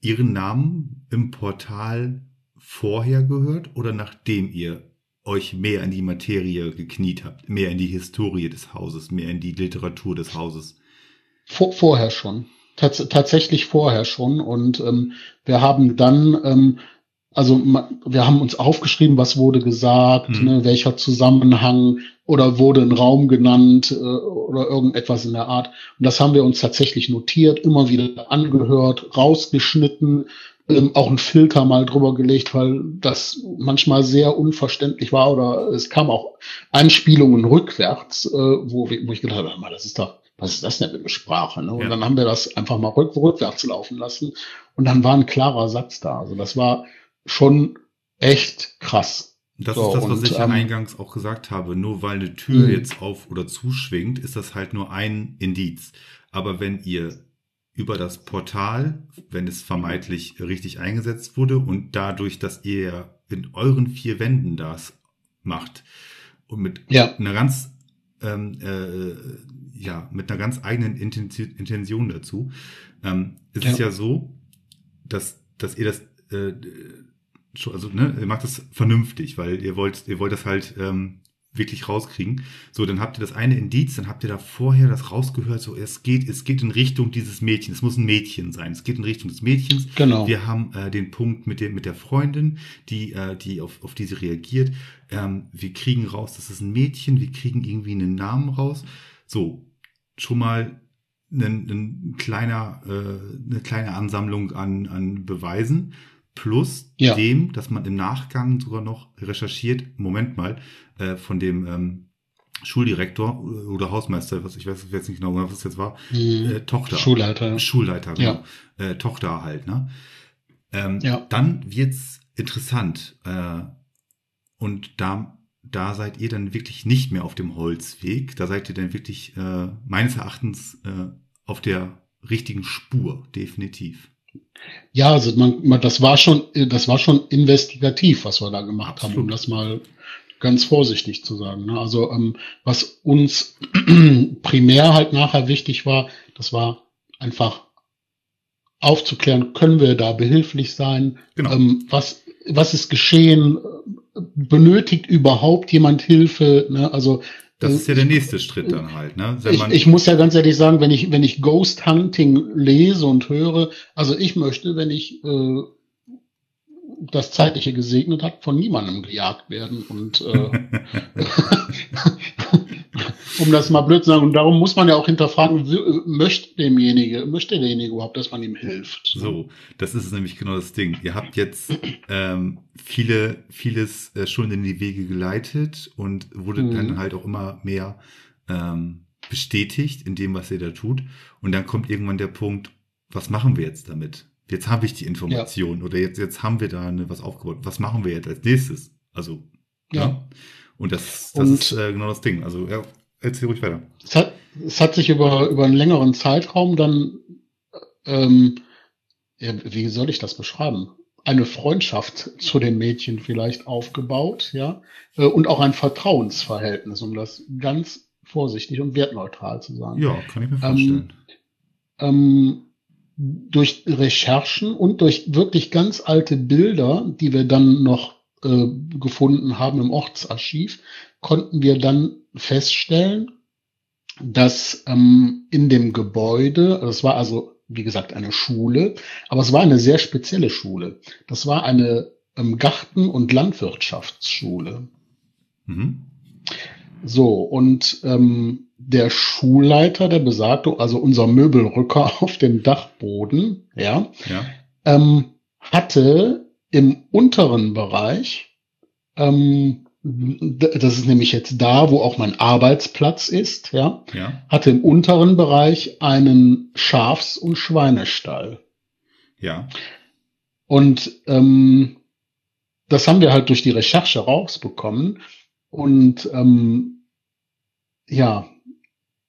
ihren Namen im Portal vorher gehört oder nachdem ihr euch mehr in die Materie gekniet habt, mehr in die Historie des Hauses, mehr in die Literatur des Hauses? Vor, vorher schon. Tats tatsächlich vorher schon. Und ähm, wir haben dann, ähm, also wir haben uns aufgeschrieben, was wurde gesagt, mhm. ne, welcher Zusammenhang oder wurde ein Raum genannt äh, oder irgendetwas in der Art. Und das haben wir uns tatsächlich notiert, immer wieder angehört, rausgeschnitten, ähm, auch einen Filter mal drüber gelegt, weil das manchmal sehr unverständlich war oder es kam auch Einspielungen rückwärts, äh, wo, wo ich gedacht habe, das ist doch, was ist das denn für eine Sprache? Ne? Und ja. dann haben wir das einfach mal rück, rückwärts laufen lassen und dann war ein klarer Satz da. Also das war schon echt krass. Das so, ist das, was und, ich ähm, eingangs auch gesagt habe. Nur weil eine Tür mh. jetzt auf oder zuschwingt, ist das halt nur ein Indiz. Aber wenn ihr über das Portal, wenn es vermeintlich richtig eingesetzt wurde und dadurch, dass ihr in euren vier Wänden das macht und mit ja. einer ganz ähm, äh, ja mit einer ganz eigenen Intention dazu, ähm, ist ja. es ja so, dass dass ihr das äh, also ne, ihr macht das vernünftig, weil ihr wollt ihr wollt das halt ähm, wirklich rauskriegen. So, dann habt ihr das eine Indiz, dann habt ihr da vorher das rausgehört, so es geht, es geht in Richtung dieses Mädchens. Es muss ein Mädchen sein. Es geht in Richtung des Mädchens. Genau. Wir haben äh, den Punkt mit der mit der Freundin, die äh, die auf auf diese reagiert. Ähm, wir kriegen raus, das ist ein Mädchen. Wir kriegen irgendwie einen Namen raus. So, schon mal ein, ein kleiner äh, eine kleine Ansammlung an an Beweisen plus ja. dem, dass man im Nachgang sogar noch recherchiert, Moment mal, äh, von dem ähm, Schuldirektor oder Hausmeister, was ich weiß jetzt nicht genau, was es jetzt war, mhm. äh, Tochter. Schulleiter. Schulleiter, genau. Ja. Äh, Tochter halt, ne? Ähm, ja. Dann wird's interessant. Äh, und da, da seid ihr dann wirklich nicht mehr auf dem Holzweg. Da seid ihr dann wirklich äh, meines Erachtens äh, auf der richtigen Spur, definitiv. Ja, also man, man, das war schon, das war schon investigativ, was wir da gemacht Absolut. haben, um das mal ganz vorsichtig zu sagen. Ne? Also ähm, was uns [clears throat] primär halt nachher wichtig war, das war einfach aufzuklären, können wir da behilflich sein? Genau. Ähm, was, was ist geschehen? Benötigt überhaupt jemand Hilfe? Ne? Also das ist ja der nächste Schritt dann halt, ne? Ich, ich, muss ja ganz ehrlich sagen, wenn ich, wenn ich Ghost Hunting lese und höre, also ich möchte, wenn ich äh, das Zeitliche gesegnet hat, von niemandem gejagt werden. Und äh, [laughs] [laughs] um das mal blöd zu sagen, und darum muss man ja auch hinterfragen, möchte demjenige, möchte derjenige überhaupt, dass man ihm hilft. So, das ist nämlich genau das Ding. Ihr habt jetzt ähm, viele, vieles äh, schon in die Wege geleitet und wurde mhm. dann halt auch immer mehr ähm, bestätigt in dem, was ihr da tut. Und dann kommt irgendwann der Punkt, was machen wir jetzt damit? jetzt habe ich die Information ja. oder jetzt, jetzt haben wir da eine, was aufgebaut. Was machen wir jetzt als nächstes? Also, ja. ja. Und das, das Und ist äh, genau das Ding. Also, ja, erzähl ruhig weiter. Es hat, es hat sich über, über einen längeren Zeitraum dann, ähm, ja, wie soll ich das beschreiben? Eine Freundschaft zu den Mädchen vielleicht aufgebaut, ja, äh, und auch ein Vertrauensverhältnis, um das ganz vorsichtig und wertneutral zu sagen. Ja, kann ich mir vorstellen. Ähm, ähm, durch Recherchen und durch wirklich ganz alte Bilder, die wir dann noch äh, gefunden haben im Ortsarchiv, konnten wir dann feststellen, dass ähm, in dem Gebäude, das war also wie gesagt eine Schule, aber es war eine sehr spezielle Schule. Das war eine ähm, Garten- und Landwirtschaftsschule. Mhm. So, und ähm, der Schulleiter, der besagte, also unser Möbelrücker [laughs] auf dem Dachboden, ja, ja. Ähm, hatte im unteren Bereich, ähm, das ist nämlich jetzt da, wo auch mein Arbeitsplatz ist, ja, ja. hatte im unteren Bereich einen Schafs- und Schweinestall. Ja. Und ähm, das haben wir halt durch die Recherche rausbekommen. Und ähm, ja,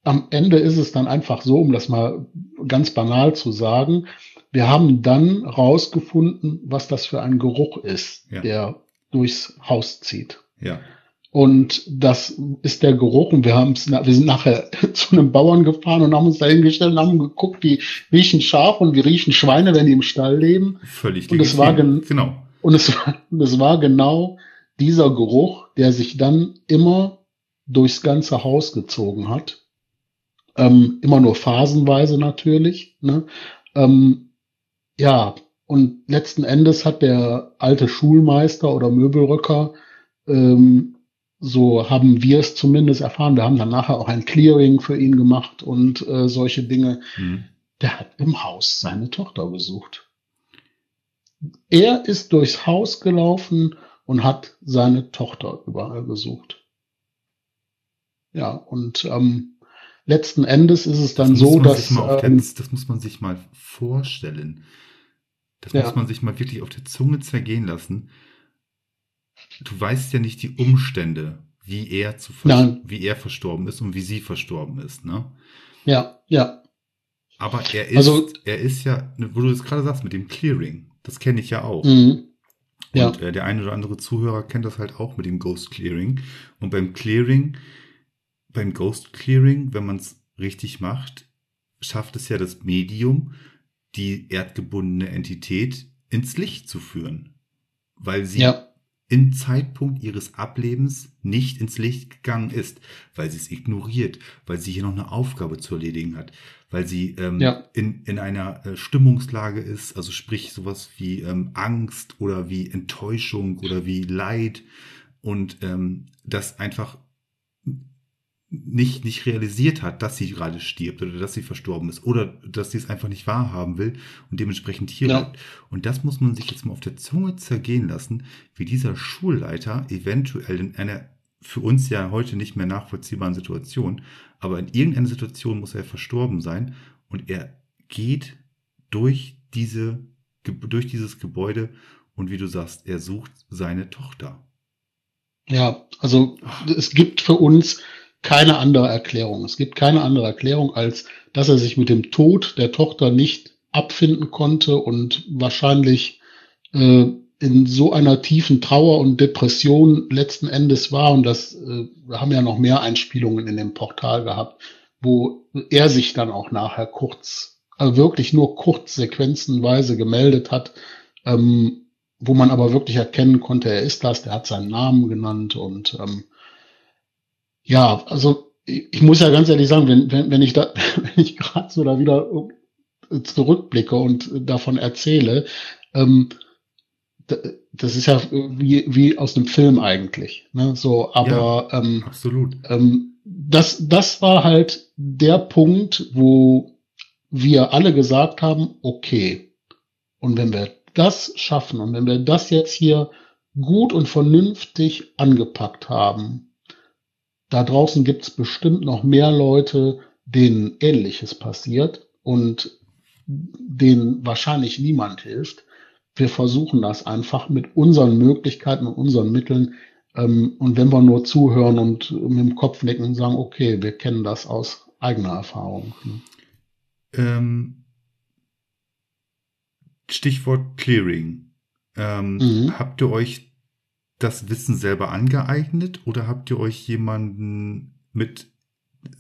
am Ende ist es dann einfach so, um das mal ganz banal zu sagen, wir haben dann rausgefunden, was das für ein Geruch ist, Ja. der durchs Haus zieht. Ja. Und das ist der Geruch. Und wir haben es, wir sind nachher [laughs] zu einem Bauern gefahren und haben uns da hingestellt und haben geguckt, die riechen Schaf und wir riechen Schweine, wenn die im Stall leben. Völlig Und es war gen- Genau. Und es war, es war genau dieser Geruch, der sich dann immer durchs ganze Haus gezogen hat. Ähm, immer nur phasenweise natürlich. Ne? Ähm, ja, und letzten Endes hat der alte Schulmeister oder Möbelrücker, ähm, so haben wir es zumindest erfahren, wir haben dann nachher auch ein Clearing für ihn gemacht und äh, solche Dinge. Mhm. Der hat im Haus seine Tochter gesucht. Er ist durchs Haus gelaufen und hat seine Tochter überall gesucht. Ja, und ähm, letzten Endes ist es dann Das so, dass ähm, das muss man sich mal vorstellen. Das Ja. muss man sich mal wirklich auf der Zunge zergehen lassen. Du weißt ja nicht die Umstände, wie er zu Nein. wie er verstorben ist und wie sie verstorben ist, ne? ja, ja, Aber er ist, Also- er ist ja, wo du es gerade sagst, mit dem Clearing. Das kenne ich ja auch. mhm. ja, Und äh, der eine oder andere Zuhörer kennt das halt auch mit dem Ghost Clearing. Und beim Clearing, beim Ghost Clearing, wenn man es richtig macht, schafft es ja das Medium, die erdgebundene Entität ins Licht zu führen. Weil sie ja, im Zeitpunkt ihres Ablebens nicht ins Licht gegangen ist, weil sie es ignoriert, weil sie hier noch eine Aufgabe zu erledigen hat, weil sie ähm, Ja. in, in einer äh, Stimmungslage ist, also sprich sowas wie ähm, Angst oder wie Enttäuschung oder wie Leid und ähm, das einfach nicht, nicht realisiert hat, dass sie gerade stirbt oder dass sie verstorben ist oder dass sie es einfach nicht wahrhaben will und dementsprechend hier Ja. bleibt. Und das muss man sich jetzt mal auf der Zunge zergehen lassen, wie dieser Schulleiter eventuell in einer für uns ja heute nicht mehr nachvollziehbaren Situation, aber in irgendeiner Situation muss er verstorben sein und er geht durch diese, durch dieses Gebäude und wie du sagst, er sucht seine Tochter. ja. Also es gibt für uns keine andere Erklärung. Es gibt keine andere Erklärung, als dass er sich mit dem Tod der Tochter nicht abfinden konnte und wahrscheinlich äh, in so einer tiefen Trauer und Depression letzten Endes war. Und das, äh, wir haben ja noch mehr Einspielungen in dem Portal gehabt, wo er sich dann auch nachher kurz, also wirklich nur kurz sequenzenweise gemeldet hat, ähm, wo man aber wirklich erkennen konnte, er ist das, der hat seinen Namen genannt und ähm, ja, also ich, muss ja ganz ehrlich sagen, wenn, wenn, wenn ich da, [laughs] wenn ich gerade so da wieder zurückblicke und davon erzähle, ähm, das ist ja wie, wie aus einem Film eigentlich. Ne? So, aber ähm, Absolut. ähm, das, das war halt der Punkt, wo wir alle gesagt haben, okay, und wenn wir das schaffen und wenn wir das jetzt hier gut und vernünftig angepackt haben, da draußen gibt's bestimmt noch mehr Leute, denen Ähnliches passiert und denen wahrscheinlich niemand hilft. Wir versuchen das einfach mit unseren Möglichkeiten und unseren Mitteln ähm, und wenn wir nur zuhören und mit dem Kopf nicken und sagen, okay, wir kennen das aus eigener Erfahrung. Ähm, Stichwort Clearing. Ähm, Mhm. Habt ihr euch das Wissen selber angeeignet oder habt ihr euch jemanden mit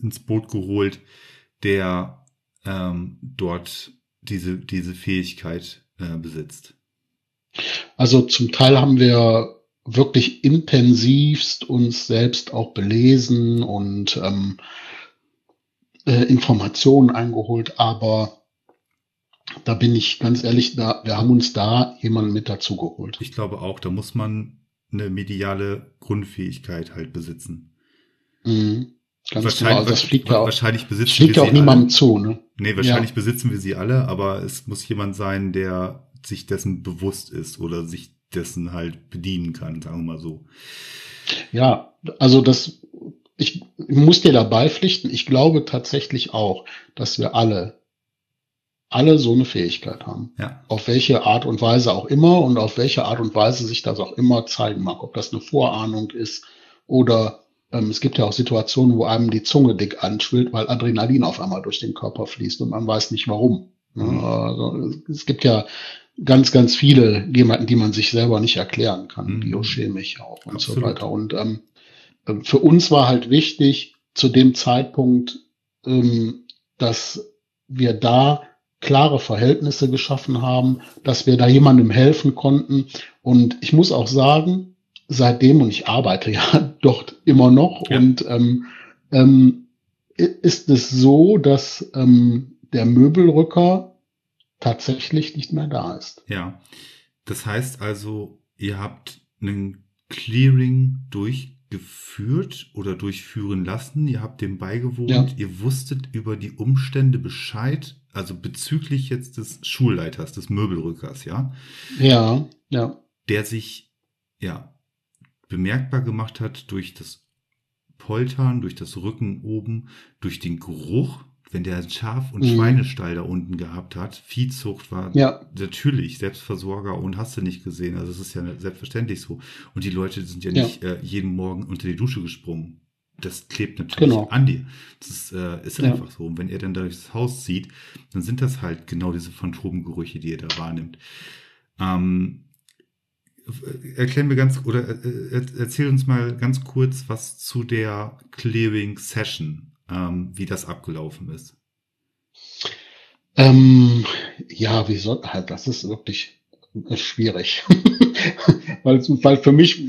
ins Boot geholt, der ähm, dort diese, diese Fähigkeit äh, besitzt? Also zum Teil haben wir wirklich intensivst uns selbst auch belesen und ähm, äh, Informationen eingeholt, aber da bin ich ganz ehrlich, da, wir haben uns da jemanden mit dazu geholt. Ich glaube auch, da muss man eine mediale Grundfähigkeit halt besitzen. Mhm. Ganz genau, also das fliegt ja auch, wahrscheinlich besitzen fliegt ja wir auch sie niemandem alle. zu, ne? Nee, wahrscheinlich besitzen wir sie alle, aber es muss jemand sein, der sich dessen bewusst ist oder sich dessen halt bedienen kann, sagen wir mal so. Ja, also das, ich, ich muss dir dabei pflichten. Ich glaube tatsächlich auch, dass wir alle, alle so eine Fähigkeit haben. Ja, Auf welche Art und Weise auch immer und auf welche Art und Weise sich das auch immer zeigen mag. Ob das eine Vorahnung ist oder ähm, es gibt ja auch Situationen, wo einem die Zunge dick anschwillt, weil Adrenalin auf einmal durch den Körper fließt und man weiß nicht warum. Mhm. Also, es gibt ja ganz, ganz viele jemanden, die man sich selber nicht erklären kann, mhm. biochemisch auch und Absolut. so weiter. Und ähm, für uns war halt wichtig zu dem Zeitpunkt, ähm, dass wir da klare Verhältnisse geschaffen haben, dass wir da jemandem helfen konnten. Und ich muss auch sagen, seitdem, und ich arbeite [laughs] ja dort immer noch, ja. und ähm, ähm, ist es so, dass ähm, der Möbelrücker tatsächlich nicht mehr da ist. Ja, das heißt also, ihr habt einen Clearing durchgeführt oder durchführen lassen, ihr habt dem beigewohnt, ja. ihr wusstet über die Umstände Bescheid, also bezüglich jetzt des Schulleiters, des Möbelrückers, ja? Ja, ja. Der sich, ja, bemerkbar gemacht hat durch das Poltern, durch das Rücken oben, durch den Geruch, wenn der Schaf- und mhm. Schweinestall da unten gehabt hat, Viehzucht war ja. natürlich Selbstversorger und hast du nicht gesehen. Also es ist ja selbstverständlich so. Und die Leute sind ja, ja. nicht äh, jeden Morgen unter die Dusche gesprungen. Das klebt natürlich genau. an dir. Das ist, äh, ist ja. einfach so. Und wenn er dann durchs Haus zieht, dann sind das halt genau diese Phantomgerüche, die er da wahrnimmt. Ähm, erklär mir ganz oder äh, erzähl uns mal ganz kurz was zu der Clearing Session ähm, wie das abgelaufen ist. Ähm, ja, wie soll, halt, das ist wirklich schwierig. [laughs] weil, weil für mich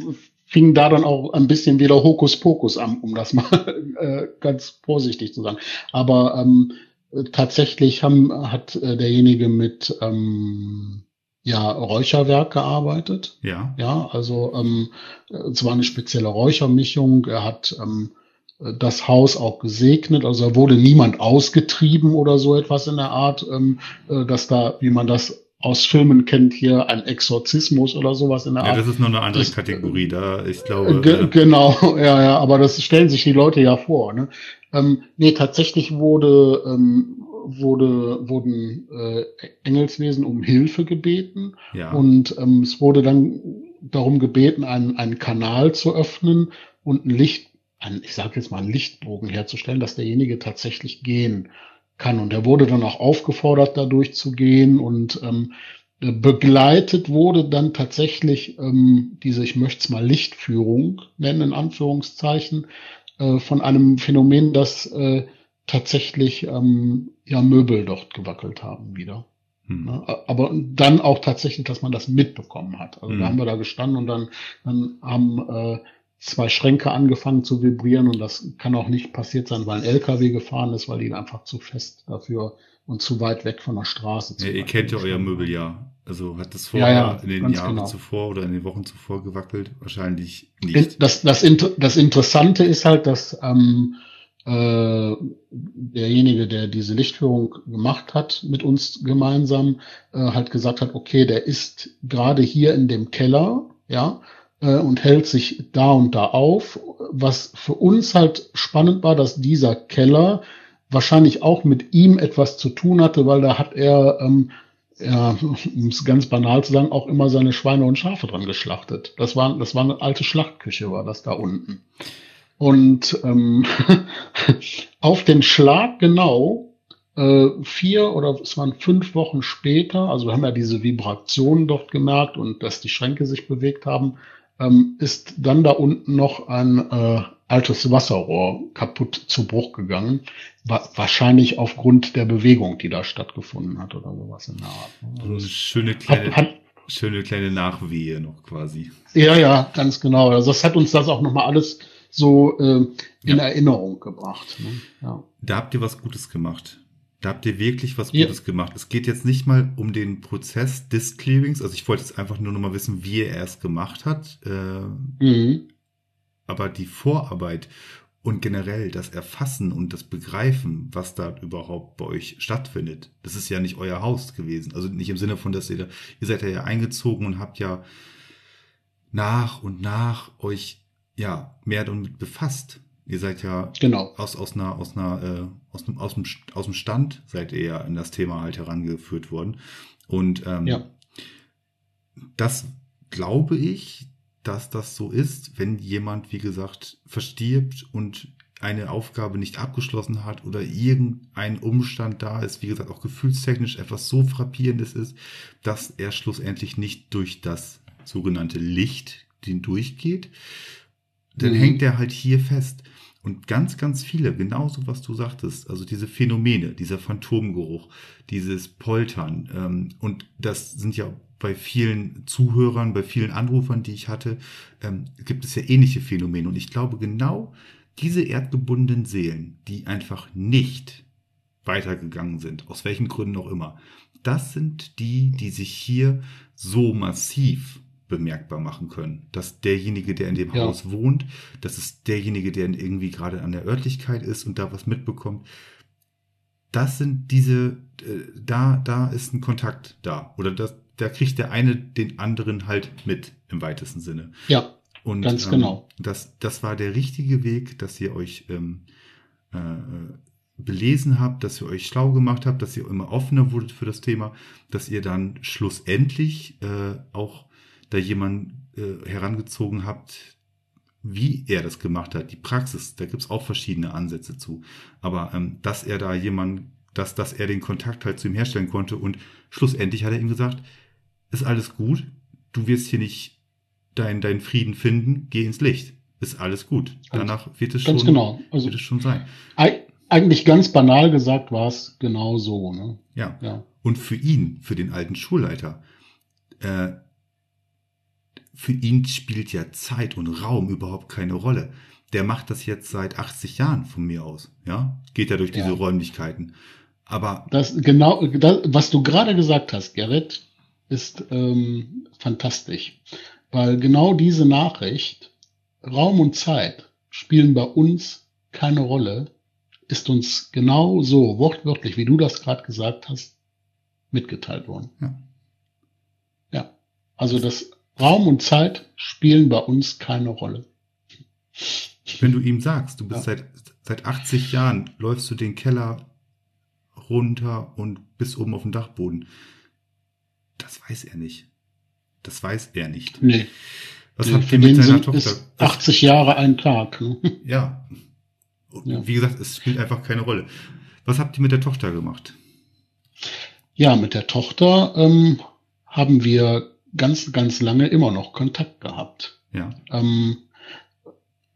fing da dann auch ein bisschen wieder Hokuspokus an, um das mal [laughs] äh, ganz vorsichtig zu sagen. Aber ähm, tatsächlich haben, hat äh, derjenige mit ähm, ja, Räucherwerk gearbeitet. Ja. Ja, also ähm, es war eine spezielle Räuchermischung. Er hat ähm, das Haus auch gesegnet. Also da wurde niemand ausgetrieben oder so etwas in der Art, ähm, äh, dass da, wie man das aus Filmen kennt, hier ein Exorzismus oder sowas in der Art. Ja, das ist nur eine andere das, Kategorie da, ich glaube. Äh, ge genau, [laughs] ja, ja, aber das stellen sich die Leute ja vor. Ne? Ähm, nee, tatsächlich wurde, ähm, wurde, wurden äh, Engelswesen um Hilfe gebeten ja. und ähm, es wurde dann darum gebeten, einen, einen Kanal zu öffnen und ein Licht ein, ich sage jetzt mal, einen Lichtbogen herzustellen, dass derjenige tatsächlich gehen kann. Und er wurde dann auch aufgefordert, dadurch zu gehen und ähm, begleitet wurde dann tatsächlich ähm, diese, ich möchte es mal Lichtführung nennen, in Anführungszeichen, äh, von einem Phänomen, das äh, tatsächlich ähm, ja Möbel dort gewackelt haben wieder. Hm. Ne? Aber dann auch tatsächlich, dass man das mitbekommen hat. Also hm. da haben wir da gestanden und dann, dann haben äh, zwei Schränke angefangen zu vibrieren und das kann auch nicht passiert sein, weil ein LKW gefahren ist, weil die einfach zu fest dafür und zu weit weg von der Straße. Ja, ihr kennt ja euer Möbel ja. Also hat das vorher ja, ja, in den Jahren genau. zuvor oder in den Wochen zuvor gewackelt? Wahrscheinlich nicht. Das, das, das Interessante ist halt, dass ähm, äh, derjenige, der diese Lichtführung gemacht hat mit uns gemeinsam, äh, halt gesagt hat, okay, der ist gerade hier in dem Keller, ja, und hält sich da und da auf. Was für uns halt spannend war, dass dieser Keller wahrscheinlich auch mit ihm etwas zu tun hatte, weil da hat er, ähm, ja, um es ganz banal zu sagen, auch immer seine Schweine und Schafe dran geschlachtet. Das war, das war eine alte Schlachtküche, war das da unten. Und ähm, [laughs] auf den Schlag genau äh, vier oder es waren fünf Wochen später, also wir haben ja diese Vibrationen dort gemerkt und dass die Schränke sich bewegt haben, ähm, ist dann da unten noch ein äh, altes Wasserrohr kaputt zu Bruch gegangen. Wa wahrscheinlich aufgrund der Bewegung, die da stattgefunden hat oder sowas in der Art. Ne? Also, also schöne kleine, hat, hat, schöne kleine Nachwehe noch quasi. Ja, ja, ganz genau. Also das hat uns das auch nochmal alles so äh, in ja. Erinnerung gebracht. Ne? Ja. Da habt ihr was Gutes gemacht. Da habt ihr wirklich was Gutes ja. gemacht. Es geht jetzt nicht mal um den Prozess des Clearings. Also ich wollte jetzt einfach nur noch mal wissen, wie er es gemacht hat. Äh, mhm. Aber die Vorarbeit und generell das Erfassen und das Begreifen, was da überhaupt bei euch stattfindet, das ist ja nicht euer Haus gewesen. Also nicht im Sinne von, dass ihr da, ihr seid ja eingezogen und habt ja nach und nach euch ja mehr damit befasst. Ihr seid ja genau. aus, aus einer, aus einer, äh, aus, dem, aus, dem, aus dem Stand seid ihr ja in das Thema halt herangeführt worden. Und ähm, ja. das glaube ich, dass das so ist, wenn jemand, wie gesagt, verstirbt und eine Aufgabe nicht abgeschlossen hat oder irgendein Umstand da ist, wie gesagt, auch gefühlstechnisch etwas so frappierendes ist, dass er schlussendlich nicht durch das sogenannte Licht den durchgeht, dann mhm. hängt er halt hier fest. Und ganz, ganz viele, genauso was du sagtest, also diese Phänomene, dieser Phantomgeruch, dieses Poltern, ähm, und das sind ja bei vielen Zuhörern, bei vielen Anrufern, die ich hatte, ähm, gibt es ja ähnliche Phänomene. Und ich glaube, genau diese erdgebundenen Seelen, die einfach nicht weitergegangen sind, aus welchen Gründen auch immer, das sind die, die sich hier so massiv bemerkbar machen können. Dass derjenige, der in dem ja. Haus wohnt, das ist derjenige, der irgendwie gerade an der Örtlichkeit ist und da was mitbekommt. Das sind diese, äh, da, da ist ein Kontakt da. Oder das, da kriegt der eine den anderen halt mit im weitesten Sinne. Ja. Und, ganz ähm, genau. Das, das war der richtige Weg, dass ihr euch ähm, äh, belesen habt, dass ihr euch schlau gemacht habt, dass ihr immer offener wurdet für das Thema, dass ihr dann schlussendlich äh, auch da jemanden äh, herangezogen habt, wie er das gemacht hat, die Praxis, da gibt's auch verschiedene Ansätze zu. Aber ähm, dass er da jemand, dass, dass er den Kontakt halt zu ihm herstellen konnte und schlussendlich hat er ihm gesagt, ist alles gut, du wirst hier nicht deinen dein Frieden finden, geh ins Licht. Ist alles gut. Danach wird es, ganz schon, genau. also, wird es schon sein. Eigentlich ganz banal gesagt war es genau so. Ne? Ja. ja. Und für ihn, für den alten Schulleiter, äh, für ihn spielt ja Zeit und Raum überhaupt keine Rolle. Der macht das jetzt seit 80 Jahren von mir aus. Ja, geht er durch diese ja. Räumlichkeiten. Aber das genau, das, was du gerade gesagt hast, Gerrit, ist ähm, fantastisch, weil genau diese Nachricht, Raum und Zeit spielen bei uns keine Rolle, ist uns genau so wortwörtlich, wie du das gerade gesagt hast, mitgeteilt worden. Ja. Ja. Also das Raum und Zeit spielen bei uns keine Rolle. Wenn du ihm sagst, du bist ja. seit, seit 80 Jahren, läufst du den Keller runter und bist oben auf dem Dachboden. Das weiß er nicht. Das weiß er nicht. Nee. Was nee, habt ihr mit seiner Tochter? 80 Jahre ein Tag. Ne? Ja. ja. Wie gesagt, es spielt einfach keine Rolle. Was habt ihr mit der Tochter gemacht? Ja, mit der Tochter ähm, haben wir ganz, ganz lange immer noch Kontakt gehabt. Ja. Ähm,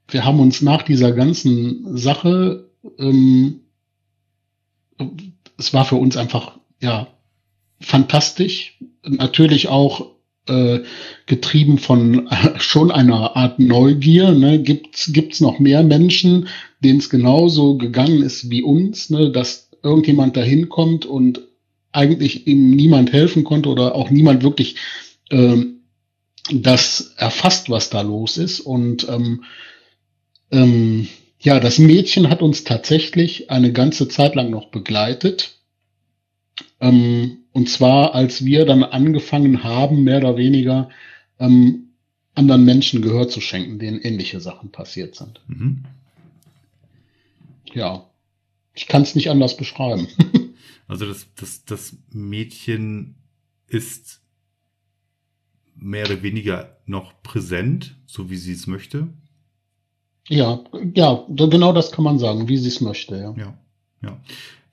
wir haben uns nach dieser ganzen Sache, ähm, es war für uns einfach, ja, fantastisch. Natürlich auch äh, getrieben von äh, [laughs] schon einer Art Neugier. Ne? Gibt's gibt's noch mehr Menschen, denen es genauso gegangen ist wie uns, ne? dass irgendjemand da hinkommt und eigentlich ihm niemand helfen konnte oder auch niemand wirklich ähm, das erfasst, was da los ist. Und ähm, ähm, ja, das Mädchen hat uns tatsächlich eine ganze Zeit lang noch begleitet. Ähm, und zwar, als wir dann angefangen haben, mehr oder weniger ähm, anderen Menschen Gehör zu schenken, denen ähnliche Sachen passiert sind. Mhm. Ja, ich kann es nicht anders beschreiben. [laughs] also das, das, das Mädchen ist mehr oder weniger noch präsent, so wie sie es möchte. Ja, ja, genau das kann man sagen, wie sie es möchte, ja. Ja, ja.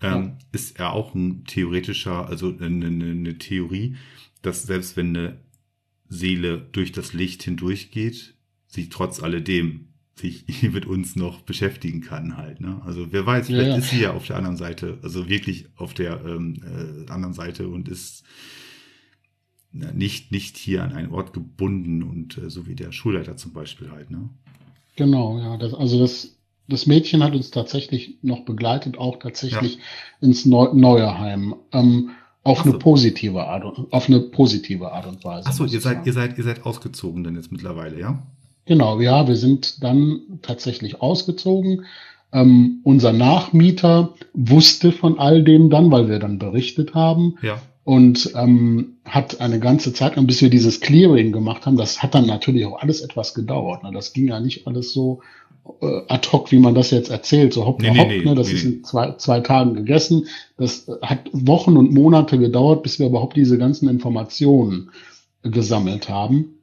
Ähm, ja. Ist er auch ein theoretischer, also eine, eine Theorie, dass selbst wenn eine Seele durch das Licht hindurchgeht, sie trotz alledem sich [laughs] mit uns noch beschäftigen kann halt. Ne? Also wer weiß, vielleicht ja, ja. ist sie ja auf der anderen Seite, also wirklich auf der ähm, äh, anderen Seite und ist nicht, nicht hier an einen Ort gebunden und äh, so wie der Schulleiter zum Beispiel halt, ne? Genau, ja. Das, also das, das Mädchen hat uns tatsächlich noch begleitet, auch tatsächlich ja. ins Neu Neuerheim. Ähm, auf eine positive Art und, auf eine positive Art und Weise. Achso, ihr seid, ihr seid, ihr seid ausgezogen dann jetzt mittlerweile, ja? Genau, ja, wir sind dann tatsächlich ausgezogen. Ähm, unser Nachmieter wusste von all dem dann, weil wir dann berichtet haben. Ja und ähm, hat eine ganze Zeit lang, bis wir dieses Clearing gemacht haben, das hat dann natürlich auch alles etwas gedauert. Ne? Das ging ja nicht alles so äh, ad hoc, wie man das jetzt erzählt, so hopp, nee, hopp, nee, ne? das nee, ist in zwei, zwei Tagen gegessen. Das hat Wochen und Monate gedauert, bis wir überhaupt diese ganzen Informationen gesammelt haben.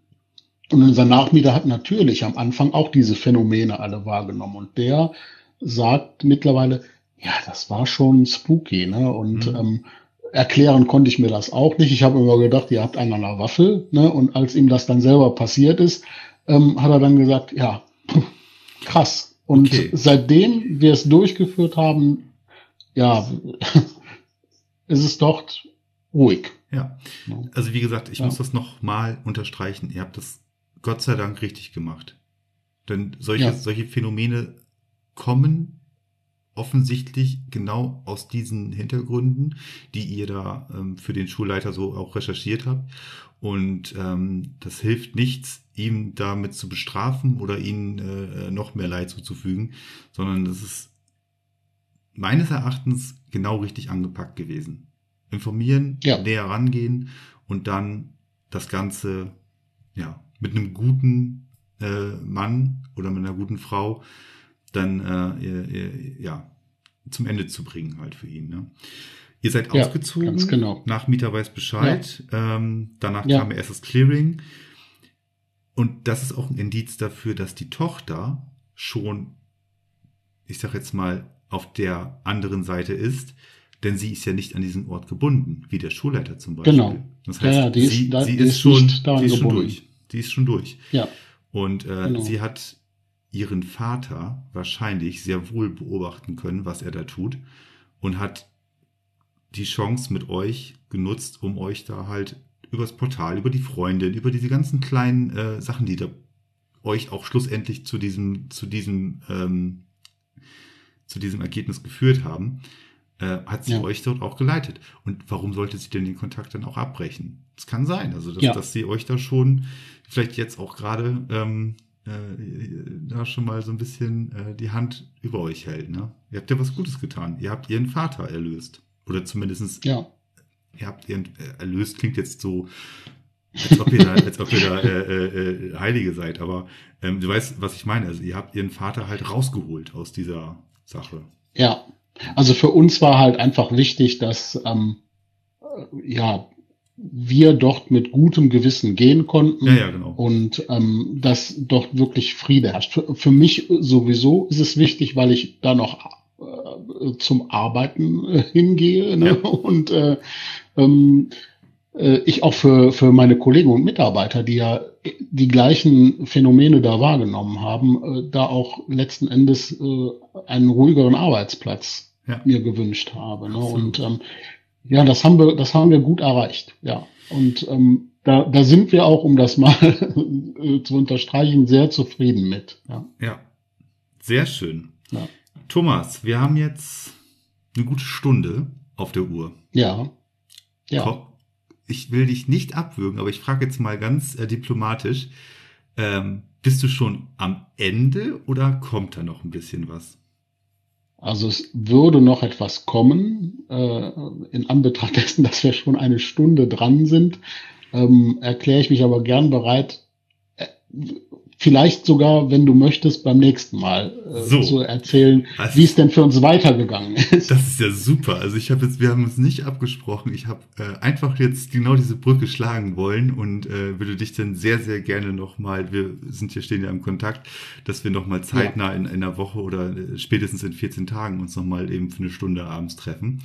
Und unser Nachmieter hat natürlich am Anfang auch diese Phänomene alle wahrgenommen. Und der sagt mittlerweile, ja, das war schon spooky, ne? Und Mhm. ähm, erklären konnte ich mir das auch nicht. Ich habe immer gedacht, ihr habt einen an der Waffel, ne? Und als ihm das dann selber passiert ist, ähm, hat er dann gesagt, ja, [laughs] krass. Und Okay. seitdem wir es durchgeführt haben, ja, [laughs] ist es dort ruhig. Ja. Also wie gesagt, ich Ja. muss das nochmal unterstreichen. Ihr habt das Gott sei Dank richtig gemacht. Denn solche, Ja. solche Phänomene kommen offensichtlich genau aus diesen Hintergründen, die ihr da ähm, für den Schulleiter so auch recherchiert habt. Und ähm, das hilft nichts, ihm damit zu bestrafen oder ihnen äh, noch mehr Leid zuzufügen, sondern das ist meines Erachtens genau richtig angepackt gewesen. Informieren, Ja. näher rangehen und dann das Ganze ja mit einem guten äh, Mann oder mit einer guten Frau dann äh, ja zum Ende zu bringen halt für ihn. Ne? Ihr seid Ja, ausgezogen, ganz genau. nach Mieter weiß Bescheid, ähm, danach Ja. kam erst das Clearing und das ist auch ein Indiz dafür, dass die Tochter schon, ich sag jetzt mal, auf der anderen Seite ist, denn sie ist ja nicht an diesen Ort gebunden, wie der Schulleiter zum Beispiel. Genau. Das Ja, heißt, ja, die ist- sie, da- sie die ist, ist schon, die ist schon durch. Die ist schon durch. Ja, Und äh, Genau. sie hat ihren Vater wahrscheinlich sehr wohl beobachten können, was er da tut, und hat die Chance mit euch genutzt, um euch da halt übers Portal, über die Freundin, über diese ganzen kleinen äh, Sachen, die da euch auch schlussendlich zu diesem, zu diesem, ähm, zu diesem Ergebnis geführt haben, äh, hat sie Ja. euch dort auch geleitet. Und warum sollte sie denn den Kontakt dann auch abbrechen? Es kann sein, also dass, Ja. dass sie euch da schon vielleicht jetzt auch gerade ähm, äh, da schon mal so ein bisschen äh, die Hand über euch hält. Ne? Ihr habt ja was Gutes getan. Ihr habt ihren Vater erlöst. Oder zumindestens ja, ihr habt ihren äh, erlöst, klingt jetzt so, als ob ihr da, als ob ihr da äh, äh, äh, Heilige seid. Aber ähm, du weißt, was ich meine. Also ihr habt ihren Vater halt rausgeholt aus dieser Sache. ja. Also für uns war halt einfach wichtig, dass ähm, äh, ja wir dort mit gutem Gewissen gehen konnten. Ja, ja, genau. Und ähm, dass dort wirklich Friede herrscht. Für, für mich sowieso ist es wichtig, weil ich da noch äh, zum Arbeiten äh, hingehe ne? Ja. [laughs] und äh, ähm, äh, ich auch für, für meine Kollegen und Mitarbeiter, die ja die gleichen Phänomene da wahrgenommen haben, äh, da auch letzten Endes äh, einen ruhigeren Arbeitsplatz Ja. mir gewünscht habe. Ne? Und ähm, ja, das haben wir, das haben wir gut erreicht. Ja. Und ähm, da, da sind wir auch, um das mal [laughs] äh, zu unterstreichen, sehr zufrieden mit. Ja. Ja. Sehr schön. Ja. Thomas, wir haben jetzt eine gute Stunde auf der Uhr. Ja. ja. Ich will dich nicht abwürgen, aber ich frage jetzt mal ganz äh, diplomatisch. Ähm, bist du schon am Ende oder kommt da noch ein bisschen was? Also es würde noch etwas kommen, äh, in Anbetracht [laughs] dessen, dass wir schon eine Stunde dran sind, ähm, erkläre ich mich aber gern bereit, äh, vielleicht sogar, wenn du möchtest, beim nächsten Mal äh, So. zu erzählen, Also- wie es denn für uns weitergegangen ist. Das ist ja super. Also ich habe jetzt, wir haben uns nicht abgesprochen. Ich habe äh, einfach jetzt genau diese Brücke schlagen wollen und äh, würde dich dann sehr, sehr gerne nochmal, wir sind hier, stehen ja im Kontakt, dass wir nochmal zeitnah in, in einer Woche oder äh, spätestens in 14 Tagen uns nochmal eben für eine Stunde abends treffen.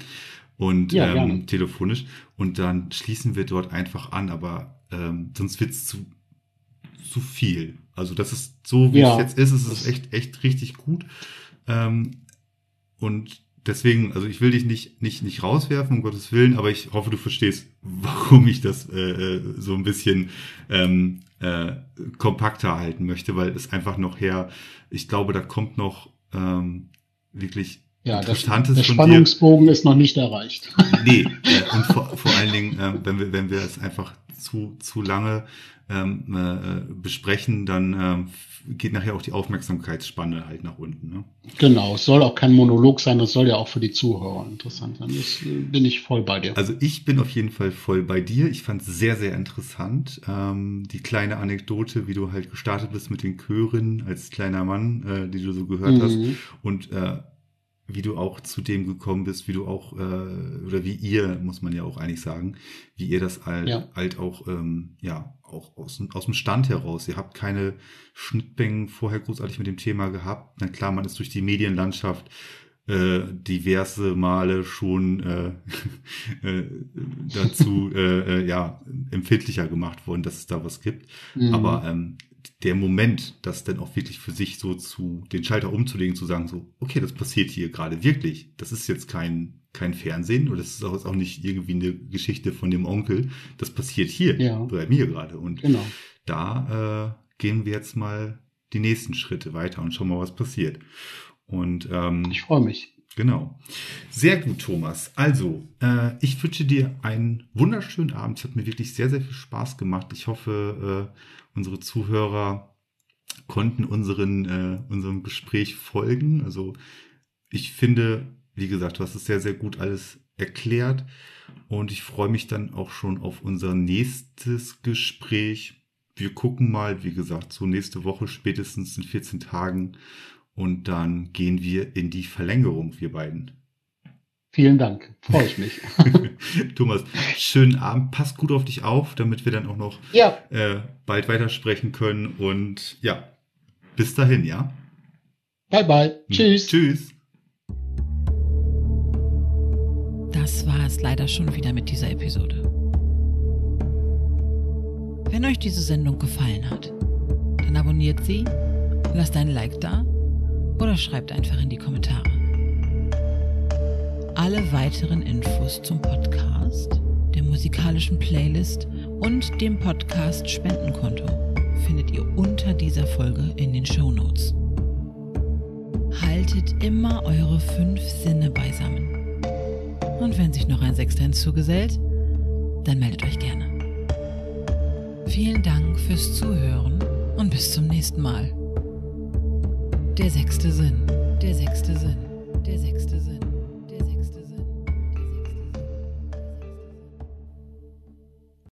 Und Ja, ähm, gerne. telefonisch. Und dann schließen wir dort einfach an, aber ähm, sonst wird's zu, zu viel. Also das ist so, wie Ja, es jetzt ist, es ist echt, echt richtig gut. Ähm, und deswegen, also ich will dich nicht, nicht, nicht rauswerfen, um Gottes Willen, aber ich hoffe, du verstehst, warum ich das äh, äh, so ein bisschen ähm, äh, kompakter halten möchte, weil es einfach noch her, ich glaube, da kommt noch ähm, wirklich Ja, Interessantes der dir. Spannungsbogen ist noch nicht erreicht. Nee, [laughs] äh, und vor, vor allen Dingen, äh, wenn wir, wenn wir es einfach zu, zu lange ähm, äh, besprechen, dann ähm, geht nachher auch die Aufmerksamkeitsspanne halt nach unten. Ne? Genau, es soll auch kein Monolog sein, das soll ja auch für die Zuhörer interessant sein. Das äh, bin ich voll bei dir. Also ich bin auf jeden Fall voll bei dir. Ich fand es sehr, sehr interessant. Ähm, die kleine Anekdote, wie du halt gestartet bist mit den Chören als kleiner Mann, äh, die du so gehört hast. Mhm. Und äh, wie du auch zu dem gekommen bist, wie du auch, äh, oder wie ihr, muss man ja auch eigentlich sagen, wie ihr das halt, ja. halt auch, ähm, ja, auch aus, aus dem Stand heraus. Ihr habt keine Schnittmengen vorher großartig mit dem Thema gehabt. Na klar, man ist durch die Medienlandschaft äh, diverse Male schon äh, [laughs] äh, dazu [laughs] äh, äh, ja empfindlicher gemacht worden, dass es da was gibt. Mhm. Aber ähm, der Moment, das dann auch wirklich für sich so zu den Schalter umzulegen, zu sagen so, okay, das passiert hier gerade wirklich. Das ist jetzt kein kein Fernsehen oder das ist auch, auch nicht irgendwie eine Geschichte von dem Onkel. Das passiert hier ja. bei mir gerade und genau. da äh, gehen wir jetzt mal die nächsten Schritte weiter und schauen mal, was passiert. Und ähm, ich freue mich. Genau. Sehr gut, Thomas. Also, äh, ich wünsche dir einen wunderschönen Abend. Es hat mir wirklich sehr, sehr viel Spaß gemacht. Ich hoffe, äh, unsere Zuhörer konnten unseren, äh, unserem Gespräch folgen. Also, ich finde, wie gesagt, du hast es sehr, sehr gut alles erklärt. Und ich freue mich dann auch schon auf unser nächstes Gespräch. Wir gucken mal, wie gesagt, so nächste Woche spätestens in 14 Tagen und dann gehen wir in die Verlängerung, wir beiden. Vielen Dank, freue ich mich. [laughs] Thomas, schönen Abend, pass gut auf dich auf, damit wir dann auch noch ja. äh, bald weitersprechen können. Und ja, bis dahin, ja? Bye, bye. Hm. Tschüss. Tschüss. Das war es leider schon wieder mit dieser Episode. Wenn euch diese Sendung gefallen hat, dann abonniert sie, lasst ein Like da oder schreibt einfach in die Kommentare. Alle weiteren Infos zum Podcast, der musikalischen Playlist und dem Podcast Spendenkonto findet ihr unter dieser Folge in den Show Notes. Haltet immer eure fünf Sinne beisammen. Und wenn sich noch ein Sechster hinzugesellt, dann meldet euch gerne. Vielen Dank fürs Zuhören und bis zum nächsten Mal. Der sechste Sinn, der sechste Sinn, der sechste Sinn.